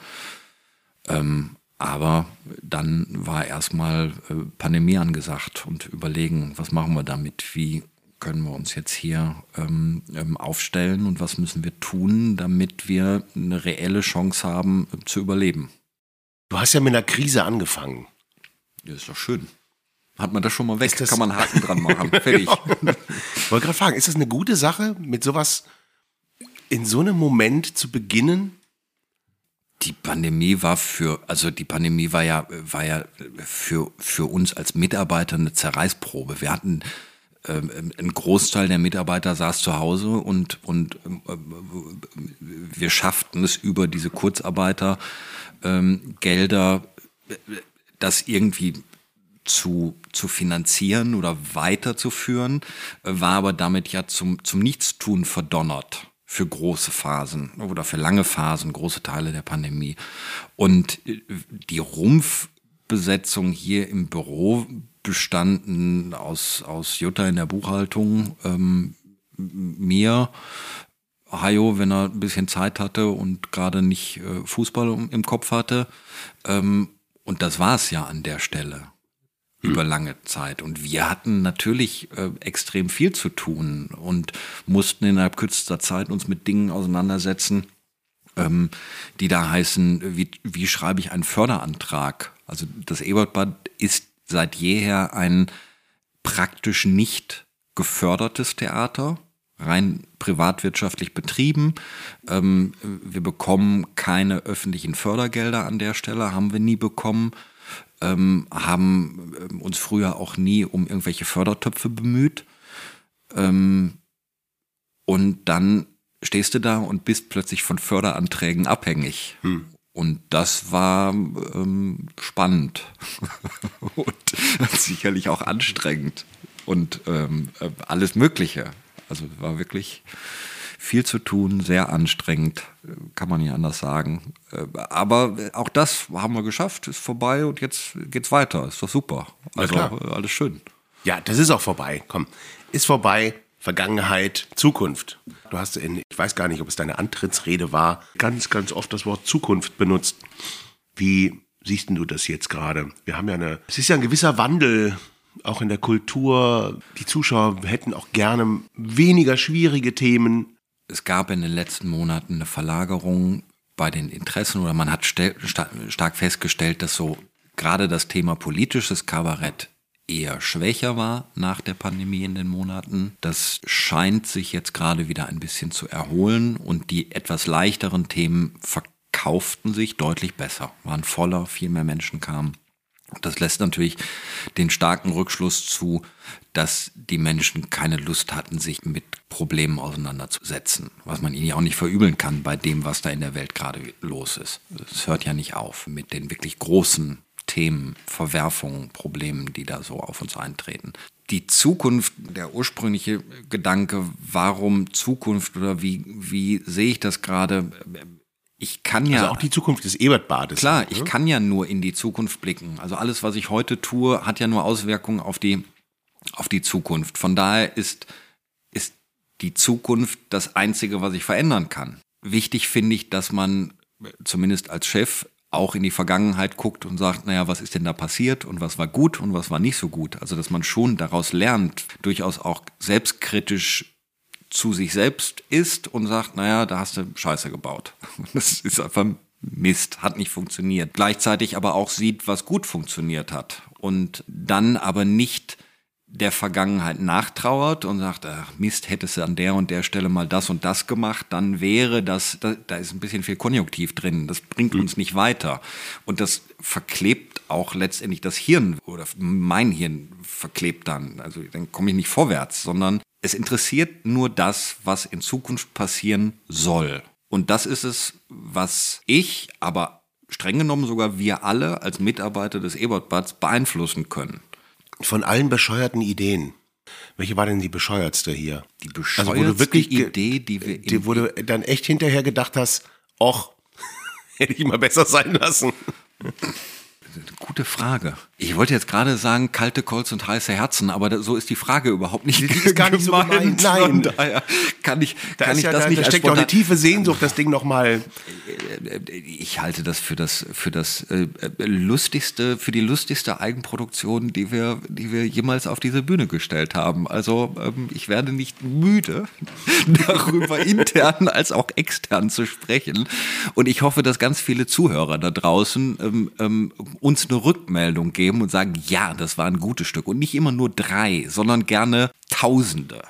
Ähm, aber dann war erstmal äh, Pandemie angesagt und überlegen, was machen wir damit? Wie können wir uns jetzt hier ähm, ähm, aufstellen und was müssen wir tun, damit wir eine reelle Chance haben äh, zu überleben. Du hast ja mit einer Krise angefangen. Ja, ist doch schön. Hat man das schon mal weg? Kann man einen Haken dran machen. Fertig. Ich wollte gerade fragen, ist das eine gute Sache, mit sowas in so einem Moment zu beginnen? Die Pandemie war für, also die Pandemie war ja, war ja für, für uns als Mitarbeiter eine Zerreißprobe. Wir hatten ähm, ein Großteil der Mitarbeiter saß zu Hause und, und ähm, wir schafften es über diese Kurzarbeitergelder, ähm, das irgendwie zu, zu finanzieren oder weiterzuführen, war aber damit ja zum, zum Nichtstun verdonnert für große Phasen oder für lange Phasen, große Teile der Pandemie. Und äh, die Rumpfbesetzung hier im Büro bestanden aus, aus Jutta in der Buchhaltung, ähm, mir, Hayo, wenn er ein bisschen Zeit hatte und gerade nicht äh, Fußball im Kopf hatte. Ähm, und das war es ja an der Stelle hm. über lange Zeit. Und wir hatten natürlich äh, extrem viel zu tun und mussten innerhalb kürzester Zeit uns mit Dingen auseinandersetzen, ähm, die da heißen, wie, wie schreibe ich einen Förderantrag? Also das Ebertbad ist seit jeher ein praktisch nicht gefördertes Theater, rein privatwirtschaftlich betrieben. Ähm, wir bekommen keine öffentlichen Fördergelder an der Stelle, haben wir nie bekommen, ähm, haben ähm, uns früher auch nie um irgendwelche Fördertöpfe bemüht. Ähm, und dann stehst du da und bist plötzlich von Förderanträgen abhängig. Hm. Und das war ähm, spannend und sicherlich auch anstrengend und ähm, äh, alles Mögliche. Also war wirklich viel zu tun, sehr anstrengend, kann man nicht anders sagen. Äh, aber auch das haben wir geschafft, ist vorbei und jetzt geht's weiter. Ist doch super. Also alles schön. Ja, das ist auch vorbei. Komm, ist vorbei. Vergangenheit, Zukunft. Du hast in, ich weiß gar nicht, ob es deine Antrittsrede war, ganz, ganz oft das Wort Zukunft benutzt. Wie siehst du das jetzt gerade? Wir haben ja eine, es ist ja ein gewisser Wandel auch in der Kultur. Die Zuschauer hätten auch gerne weniger schwierige Themen. Es gab in den letzten Monaten eine Verlagerung bei den Interessen oder man hat stark festgestellt, dass so gerade das Thema politisches Kabarett eher schwächer war nach der Pandemie in den Monaten. Das scheint sich jetzt gerade wieder ein bisschen zu erholen und die etwas leichteren Themen verkauften sich deutlich besser, waren voller, viel mehr Menschen kamen. Das lässt natürlich den starken Rückschluss zu, dass die Menschen keine Lust hatten, sich mit Problemen auseinanderzusetzen. Was man ihnen ja auch nicht verübeln kann bei dem, was da in der Welt gerade los ist. Es hört ja nicht auf mit den wirklich großen Themen, Verwerfungen, Problemen, die da so auf uns eintreten. Die Zukunft, der ursprüngliche Gedanke, warum Zukunft oder wie, wie sehe ich das gerade? Ich kann ja. Also auch die Zukunft des Ebertbades. Klar, ne? ich kann ja nur in die Zukunft blicken. Also alles, was ich heute tue, hat ja nur Auswirkungen auf die, auf die Zukunft. Von daher ist, ist die Zukunft das Einzige, was ich verändern kann. Wichtig finde ich, dass man zumindest als Chef auch in die Vergangenheit guckt und sagt, naja, was ist denn da passiert und was war gut und was war nicht so gut. Also dass man schon daraus lernt, durchaus auch selbstkritisch zu sich selbst ist und sagt, naja, da hast du Scheiße gebaut. Das ist einfach Mist, hat nicht funktioniert. Gleichzeitig aber auch sieht, was gut funktioniert hat. Und dann aber nicht der Vergangenheit nachtrauert und sagt, ach Mist, hättest du an der und der Stelle mal das und das gemacht, dann wäre das, da, da ist ein bisschen viel Konjunktiv drin, das bringt uns nicht weiter. Und das verklebt auch letztendlich das Hirn oder mein Hirn verklebt dann. Also dann komme ich nicht vorwärts, sondern es interessiert nur das, was in Zukunft passieren soll. Und das ist es, was ich, aber streng genommen sogar wir alle als Mitarbeiter des Ebertbads beeinflussen können. Von allen bescheuerten Ideen. Welche war denn die bescheuertste hier? Die Also, bescheuerste wo du wirklich Idee, die wir Die, wo du dann echt hinterher gedacht hast, och, hätte ich mal besser sein lassen. Gute Frage. Ich wollte jetzt gerade sagen, kalte Kolz und heiße Herzen, aber so ist die Frage überhaupt nicht. Die ist gar nicht so gemeint, nein. Von daher kann ich, Da, kann ich ja, das da, nicht da steckt doch eine tiefe Sehnsucht, das Ding nochmal. Ich halte das für das für das äh, äh, lustigste, für die lustigste Eigenproduktion, die wir, die wir jemals auf diese Bühne gestellt haben. Also ähm, ich werde nicht müde, darüber intern als auch extern zu sprechen. Und ich hoffe, dass ganz viele Zuhörer da draußen ähm, ähm, uns eine Rückmeldung geben und sagen, ja, das war ein gutes Stück. Und nicht immer nur drei, sondern gerne Tausende,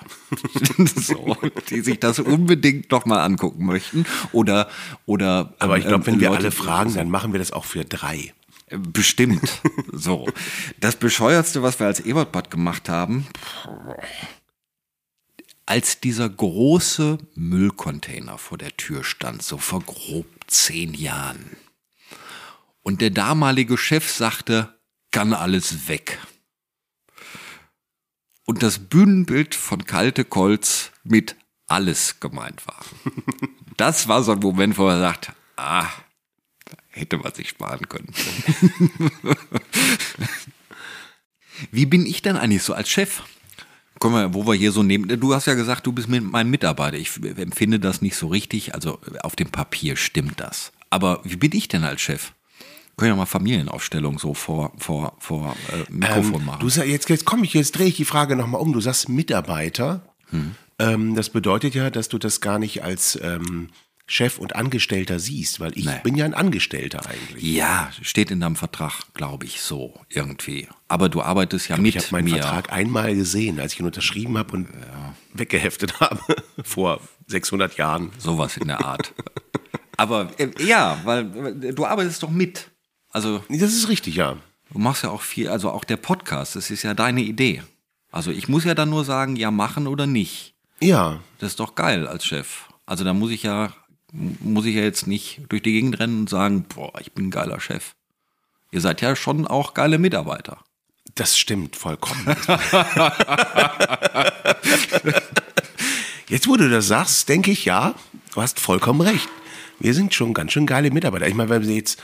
so, die sich das unbedingt noch mal angucken möchten. Oder, oder Aber ich glaube, ähm, wenn wir Leute- alle fragen, dann machen wir das auch für drei. Bestimmt. So. Das Bescheuertste, was wir als Ebertbad gemacht haben, als dieser große Müllcontainer vor der Tür stand, so vor grob zehn Jahren. Und der damalige Chef sagte, kann alles weg. Und das Bühnenbild von Kalte Kolz mit alles gemeint war. Das war so ein Moment, wo er sagt, ah, hätte man sich sparen können. Wie bin ich denn eigentlich so als Chef? Guck mal, wo wir hier so nehmen. Du hast ja gesagt, du bist mein Mitarbeiter. Ich empfinde das nicht so richtig. Also auf dem Papier stimmt das. Aber wie bin ich denn als Chef? Können ja mal Familienaufstellung so vor, vor, vor äh, Mikrofon Ähm, machen. du sag, jetzt, jetzt komm ich, jetzt drehe ich die Frage nochmal um. Du sagst Mitarbeiter. Ähm, das bedeutet ja, dass du das gar nicht als ähm, Chef und Angestellter siehst, weil ich Nee. bin ja ein Angestellter eigentlich. ja, steht in deinem Vertrag, glaube ich, so irgendwie. Aber du arbeitest ja mit Ich habe meinen mir. Vertrag einmal gesehen, als ich ihn unterschrieben habe und weggeheftet habe vor 600 Jahren. Sowas in der Art. Aber äh, ja, weil äh, du arbeitest doch mit. Also Das ist richtig, ja. du machst ja auch viel, also auch der Podcast, das ist ja deine Idee. Also ich muss ja dann nur sagen, ja machen oder nicht. Ja, Das ist doch geil als Chef. Also da muss ich ja, muss ich ja jetzt nicht durch die Gegend rennen und sagen, boah, ich bin ein geiler Chef. Ihr seid ja schon auch geile Mitarbeiter. das stimmt vollkommen. Jetzt, wo du das sagst, denke ich, ja, du hast vollkommen recht. Wir sind schon ganz schön geile Mitarbeiter. Ich meine, wenn sich jetzt,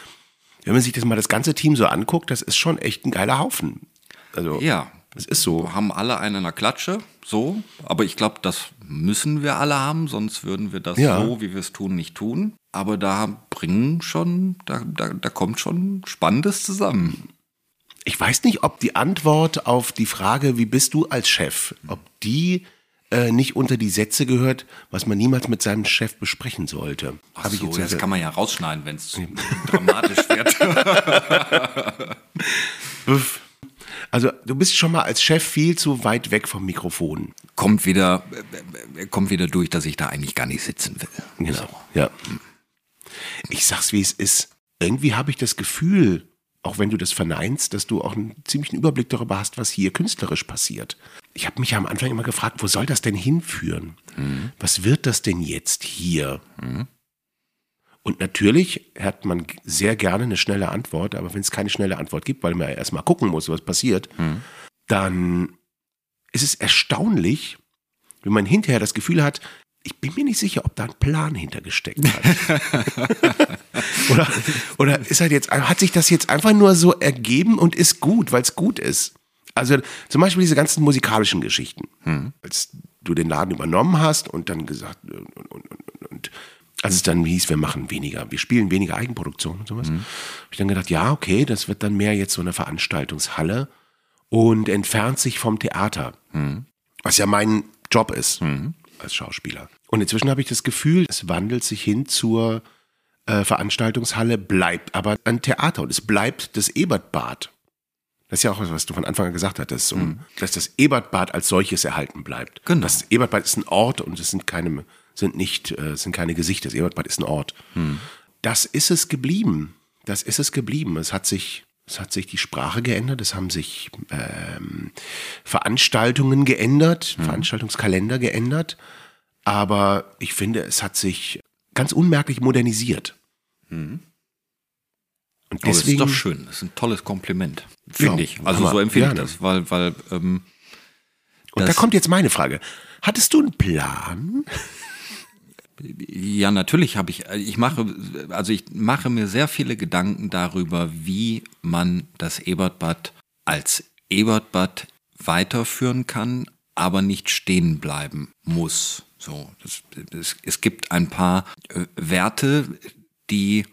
wenn man sich das mal das ganze Team so anguckt, das ist schon echt ein geiler Haufen. Also, Ja. das ist so. Wir haben alle einen in der Klatsche, so. Aber ich glaube, das müssen wir alle haben, sonst würden wir das Ja. so, wie wir es tun, nicht tun. Aber da bringen schon, da, da, da kommt schon Spannendes zusammen. Ich weiß nicht, ob die Antwort auf die Frage, wie bist du als Chef, ob die äh, nicht unter die Sätze gehört, was man niemals mit seinem Chef besprechen sollte. Ach Hab ich so, jetzt das kann man ja rausschneiden, wenn es dramatisch wird. Also du bist schon mal als Chef viel zu weit weg vom Mikrofon. Kommt wieder, äh, kommt wieder durch, dass ich da eigentlich gar nicht sitzen will. Genau. Ja. Ich sag's, wie es ist. Irgendwie habe ich das Gefühl, auch wenn du das verneinst, dass du auch einen ziemlichen Überblick darüber hast, was hier künstlerisch passiert. Ich habe mich ja am Anfang immer gefragt, wo soll das denn hinführen? Mhm. Was wird das denn jetzt hier? Mhm. Und natürlich hat man sehr gerne eine schnelle Antwort, aber wenn es keine schnelle Antwort gibt, weil man ja erstmal gucken muss, was passiert, mhm. dann ist es erstaunlich, wenn man hinterher das Gefühl hat, ich bin mir nicht sicher, ob da ein Plan hintergesteckt hat. oder oder ist halt jetzt, hat sich das jetzt einfach nur so ergeben und ist gut, weil es gut ist. Also zum Beispiel diese ganzen musikalischen Geschichten. Hm. Als du den Laden übernommen hast und dann gesagt, und, und, und, und als es dann hieß, wir machen weniger, wir spielen weniger Eigenproduktion und sowas, mhm. habe ich dann gedacht, ja, okay, das wird dann mehr jetzt so eine Veranstaltungshalle und entfernt sich vom Theater, mhm. was ja mein Job ist mhm. als Schauspieler. Und inzwischen habe ich das Gefühl, es wandelt sich hin zur äh, Veranstaltungshalle, bleibt aber ein Theater und es bleibt das Ebertbad. Das ist ja auch was, was du von Anfang an gesagt hattest, um, mhm. dass das Ebertbad als solches erhalten bleibt. Genau. Das Ebertbad ist ein Ort und es sind keine, sind nicht, äh, sind keine Gesichter. Das Ebertbad ist ein Ort. Mhm. Das ist es geblieben. Das ist es geblieben. Es hat sich, es hat sich die Sprache geändert. Es haben sich ähm, Veranstaltungen geändert, mhm. Veranstaltungskalender geändert. Aber ich finde, es hat sich ganz unmerklich modernisiert. Mhm. Und deswegen, oh, das ist doch schön. Das ist ein tolles Kompliment, finde ja, ich. Also so empfehle ich das, weil, weil ähm, Und da kommt jetzt meine Frage. Hattest du einen Plan? Ja, natürlich habe ich, ich mache, also ich mache mir sehr viele Gedanken darüber, wie man das Ebertbad als Ebertbad weiterführen kann, aber nicht stehen bleiben muss. So, das, das, es gibt ein paar äh, Werte, die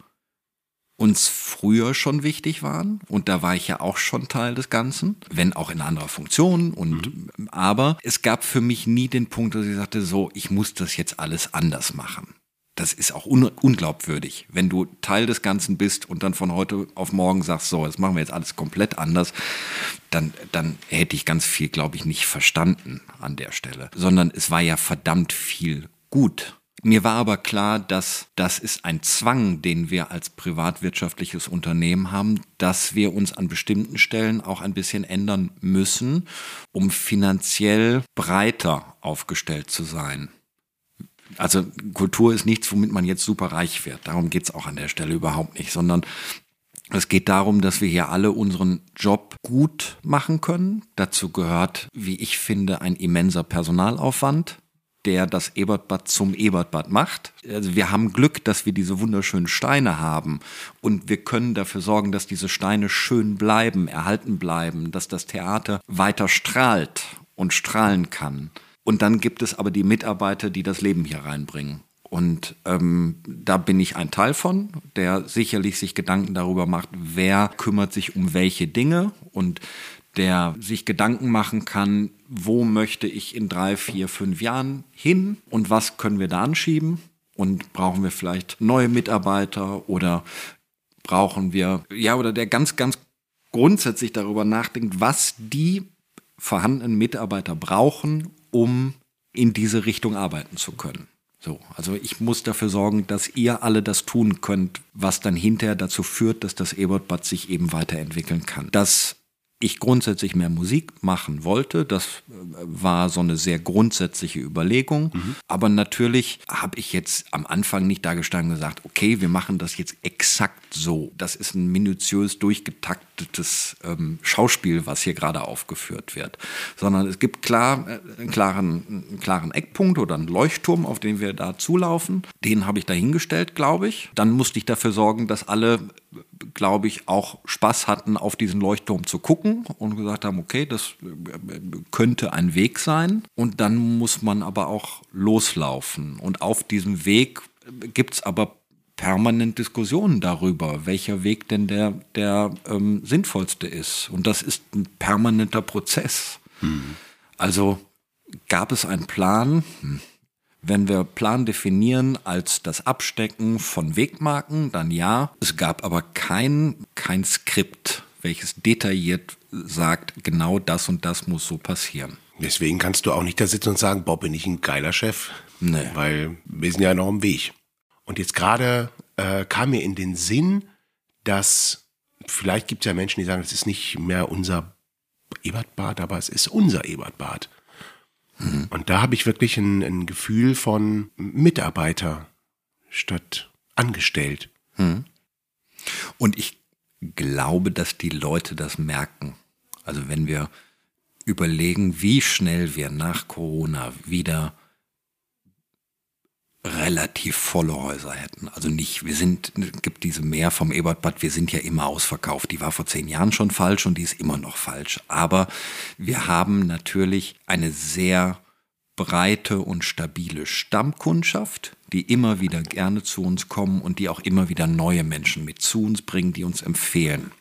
uns früher schon wichtig waren. Und da war ich ja auch schon Teil des Ganzen, wenn auch in anderer Funktion. Und mhm. aber es gab für mich nie den Punkt, dass ich sagte, so, ich muss das jetzt alles anders machen. Das ist auch un unglaubwürdig, wenn du Teil des Ganzen bist und dann von heute auf morgen sagst, so, das machen wir jetzt alles komplett anders, dann, dann hätte ich ganz viel, glaube ich, nicht verstanden an der Stelle, sondern es war ja verdammt viel gut mir war aber klar, dass das ist ein Zwang, den wir als privatwirtschaftliches Unternehmen haben, dass wir uns an bestimmten Stellen auch ein bisschen ändern müssen, um finanziell breiter aufgestellt zu sein. Also Kultur ist nichts, womit man jetzt super reich wird. Darum geht's auch an der Stelle überhaupt nicht, sondern es geht darum, dass wir hier alle unseren Job gut machen können. Dazu gehört, wie ich finde, ein immenser Personalaufwand der das Ebertbad zum Ebertbad macht. Also wir haben Glück, dass wir diese wunderschönen Steine haben und wir können dafür sorgen, dass diese Steine schön bleiben, erhalten bleiben, dass das Theater weiter strahlt und strahlen kann. Und dann gibt es aber die Mitarbeiter, die das Leben hier reinbringen. Und ähm, da bin ich ein Teil von, der sicherlich sich Gedanken darüber macht, wer kümmert sich um welche Dinge und der sich Gedanken machen kann, wo möchte ich in drei, vier, fünf Jahren hin und was können wir da anschieben und brauchen wir vielleicht neue Mitarbeiter oder brauchen wir, ja, oder der ganz, ganz grundsätzlich darüber nachdenkt, was die vorhandenen Mitarbeiter brauchen, um in diese Richtung arbeiten zu können. So, also ich muss dafür sorgen, dass ihr alle das tun könnt, was dann hinterher dazu führt, dass das Ebertbad sich eben weiterentwickeln kann. Das ich grundsätzlich mehr Musik machen wollte. Das äh, war so eine sehr grundsätzliche Überlegung. Mhm. Aber natürlich habe ich jetzt am Anfang nicht da gestanden und gesagt, okay, wir machen das jetzt exakt so. Das ist ein minutiös durchgetaktetes ähm, Schauspiel, was hier gerade aufgeführt wird. Sondern es gibt klar, äh, einen, klaren, einen klaren Eckpunkt oder einen Leuchtturm, auf den wir da zulaufen. Den habe ich dahingestellt, glaube ich. Dann musste ich dafür sorgen, dass alle glaube ich, auch Spaß hatten, auf diesen Leuchtturm zu gucken und gesagt haben, okay, das äh, könnte ein Weg sein. Und dann muss man aber auch loslaufen. Und auf diesem Weg gibt es aber permanent Diskussionen darüber, welcher Weg denn der, der ähm, sinnvollste ist. Und das ist ein permanenter Prozess. Mhm. Also gab es einen Plan? Hm wenn wir Plan definieren als das Abstecken von Wegmarken, dann ja. Es gab aber kein, kein Skript, welches detailliert sagt, genau das und das muss so passieren. Deswegen kannst du auch nicht da sitzen und sagen, Bob, bin ich ein geiler Chef? Nee. Weil wir sind ja noch im Weg. Und jetzt gerade äh, kam mir in den Sinn, dass vielleicht gibt es ja Menschen, die sagen, es ist nicht mehr unser Ebertbad, aber es ist unser Ebertbad. Und da habe ich wirklich ein, ein Gefühl von Mitarbeiter statt angestellt. Und ich glaube, dass die Leute das merken. Also wenn wir überlegen, wie schnell wir nach Corona wieder relativ volle Häuser hätten. Also nicht, wir sind, es gibt diese mehr vom Ebertbad, wir sind ja immer ausverkauft. Die war vor zehn Jahren schon falsch und die ist immer noch falsch. Aber wir haben natürlich eine sehr breite und stabile Stammkundschaft, die immer wieder gerne zu uns kommen und die auch immer wieder neue Menschen mit zu uns bringen, die uns empfehlen.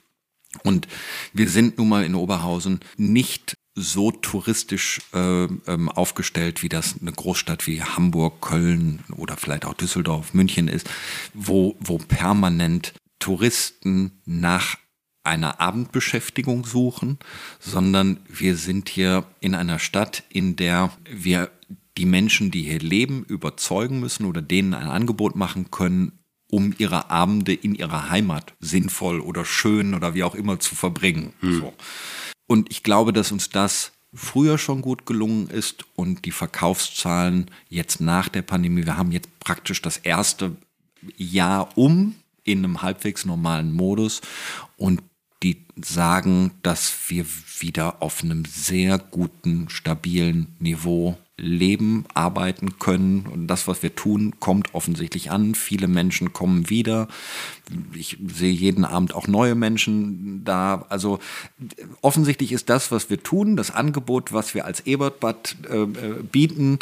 Und wir sind nun mal in Oberhausen nicht so touristisch äh, ähm, aufgestellt, wie das eine Großstadt wie Hamburg, Köln oder vielleicht auch Düsseldorf, München ist, wo, wo permanent Touristen nach einer Abendbeschäftigung suchen, sondern wir sind hier in einer Stadt, in der wir die Menschen, die hier leben, überzeugen müssen oder denen ein Angebot machen können, um ihre Abende in ihrer Heimat sinnvoll oder schön oder wie auch immer zu verbringen. So. Und ich glaube, dass uns das früher schon gut gelungen ist und die Verkaufszahlen jetzt nach der Pandemie, wir haben jetzt praktisch das erste Jahr um in einem halbwegs normalen Modus und die sagen, dass wir wieder auf einem sehr guten, stabilen Niveau leben, arbeiten können. Und das, was wir tun, kommt offensichtlich an. Viele Menschen kommen wieder. Ich sehe jeden Abend auch neue Menschen da. Also offensichtlich ist das, was wir tun, das Angebot, was wir als Ebertbad äh, äh, bieten,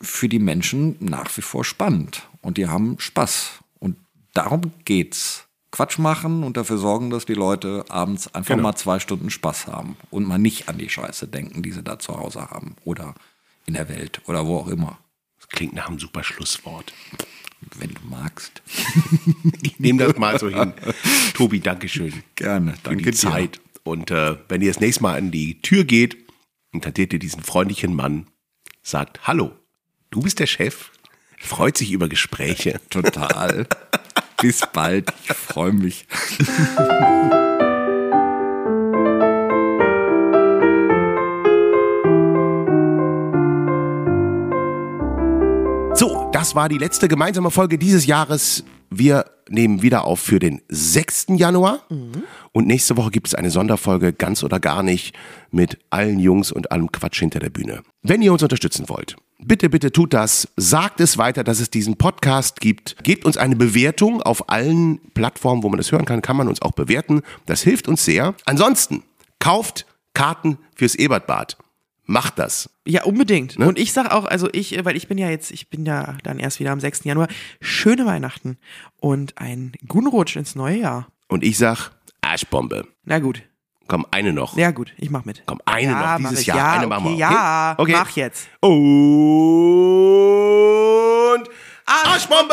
für die Menschen nach wie vor spannend. Und die haben Spaß. Und darum geht's. Quatsch machen und dafür sorgen, dass die Leute abends einfach Genau. mal zwei Stunden Spaß haben und mal nicht an die Scheiße denken, die sie da zu Hause haben oder in der Welt oder wo auch immer, Das klingt nach einem super Schlusswort. wenn du magst. Ich nehme das mal so hin. Tobi, Dankeschön. Gerne, Für die Zeit. Und äh, wenn ihr das nächste Mal an die Tür geht und dann seht ihr diesen freundlichen Mann, sagt, hallo, du bist der Chef, freut sich über Gespräche. Total. Bis bald. Ich freue mich. das war die letzte gemeinsame Folge dieses Jahres. Wir nehmen wieder auf für den 6. Januar. Und nächste Woche gibt es eine Sonderfolge, ganz oder gar nicht, mit allen Jungs und allem Quatsch hinter der Bühne. Wenn ihr uns unterstützen wollt, bitte, bitte tut das. Sagt es weiter, dass es diesen Podcast gibt. Gebt uns eine Bewertung auf allen Plattformen, wo man das hören kann, kann man uns auch bewerten. Das hilft uns sehr. Ansonsten, kauft Karten fürs Ebertbad. Macht das. Ja, unbedingt. Ne? Und ich sag auch, also ich, äh, weil ich bin ja jetzt, ich bin ja dann erst wieder am 6. Januar, schöne Weihnachten und ein guten Rutsch ins neue Jahr. Und ich sag, Arschbombe. Na gut. Komm, eine noch. Ja gut, ich mach mit. Komm, eine ja, noch dieses. Jahr. Ja, eine machen okay, wir. ja, okay? mach jetzt. Und Arschbombe!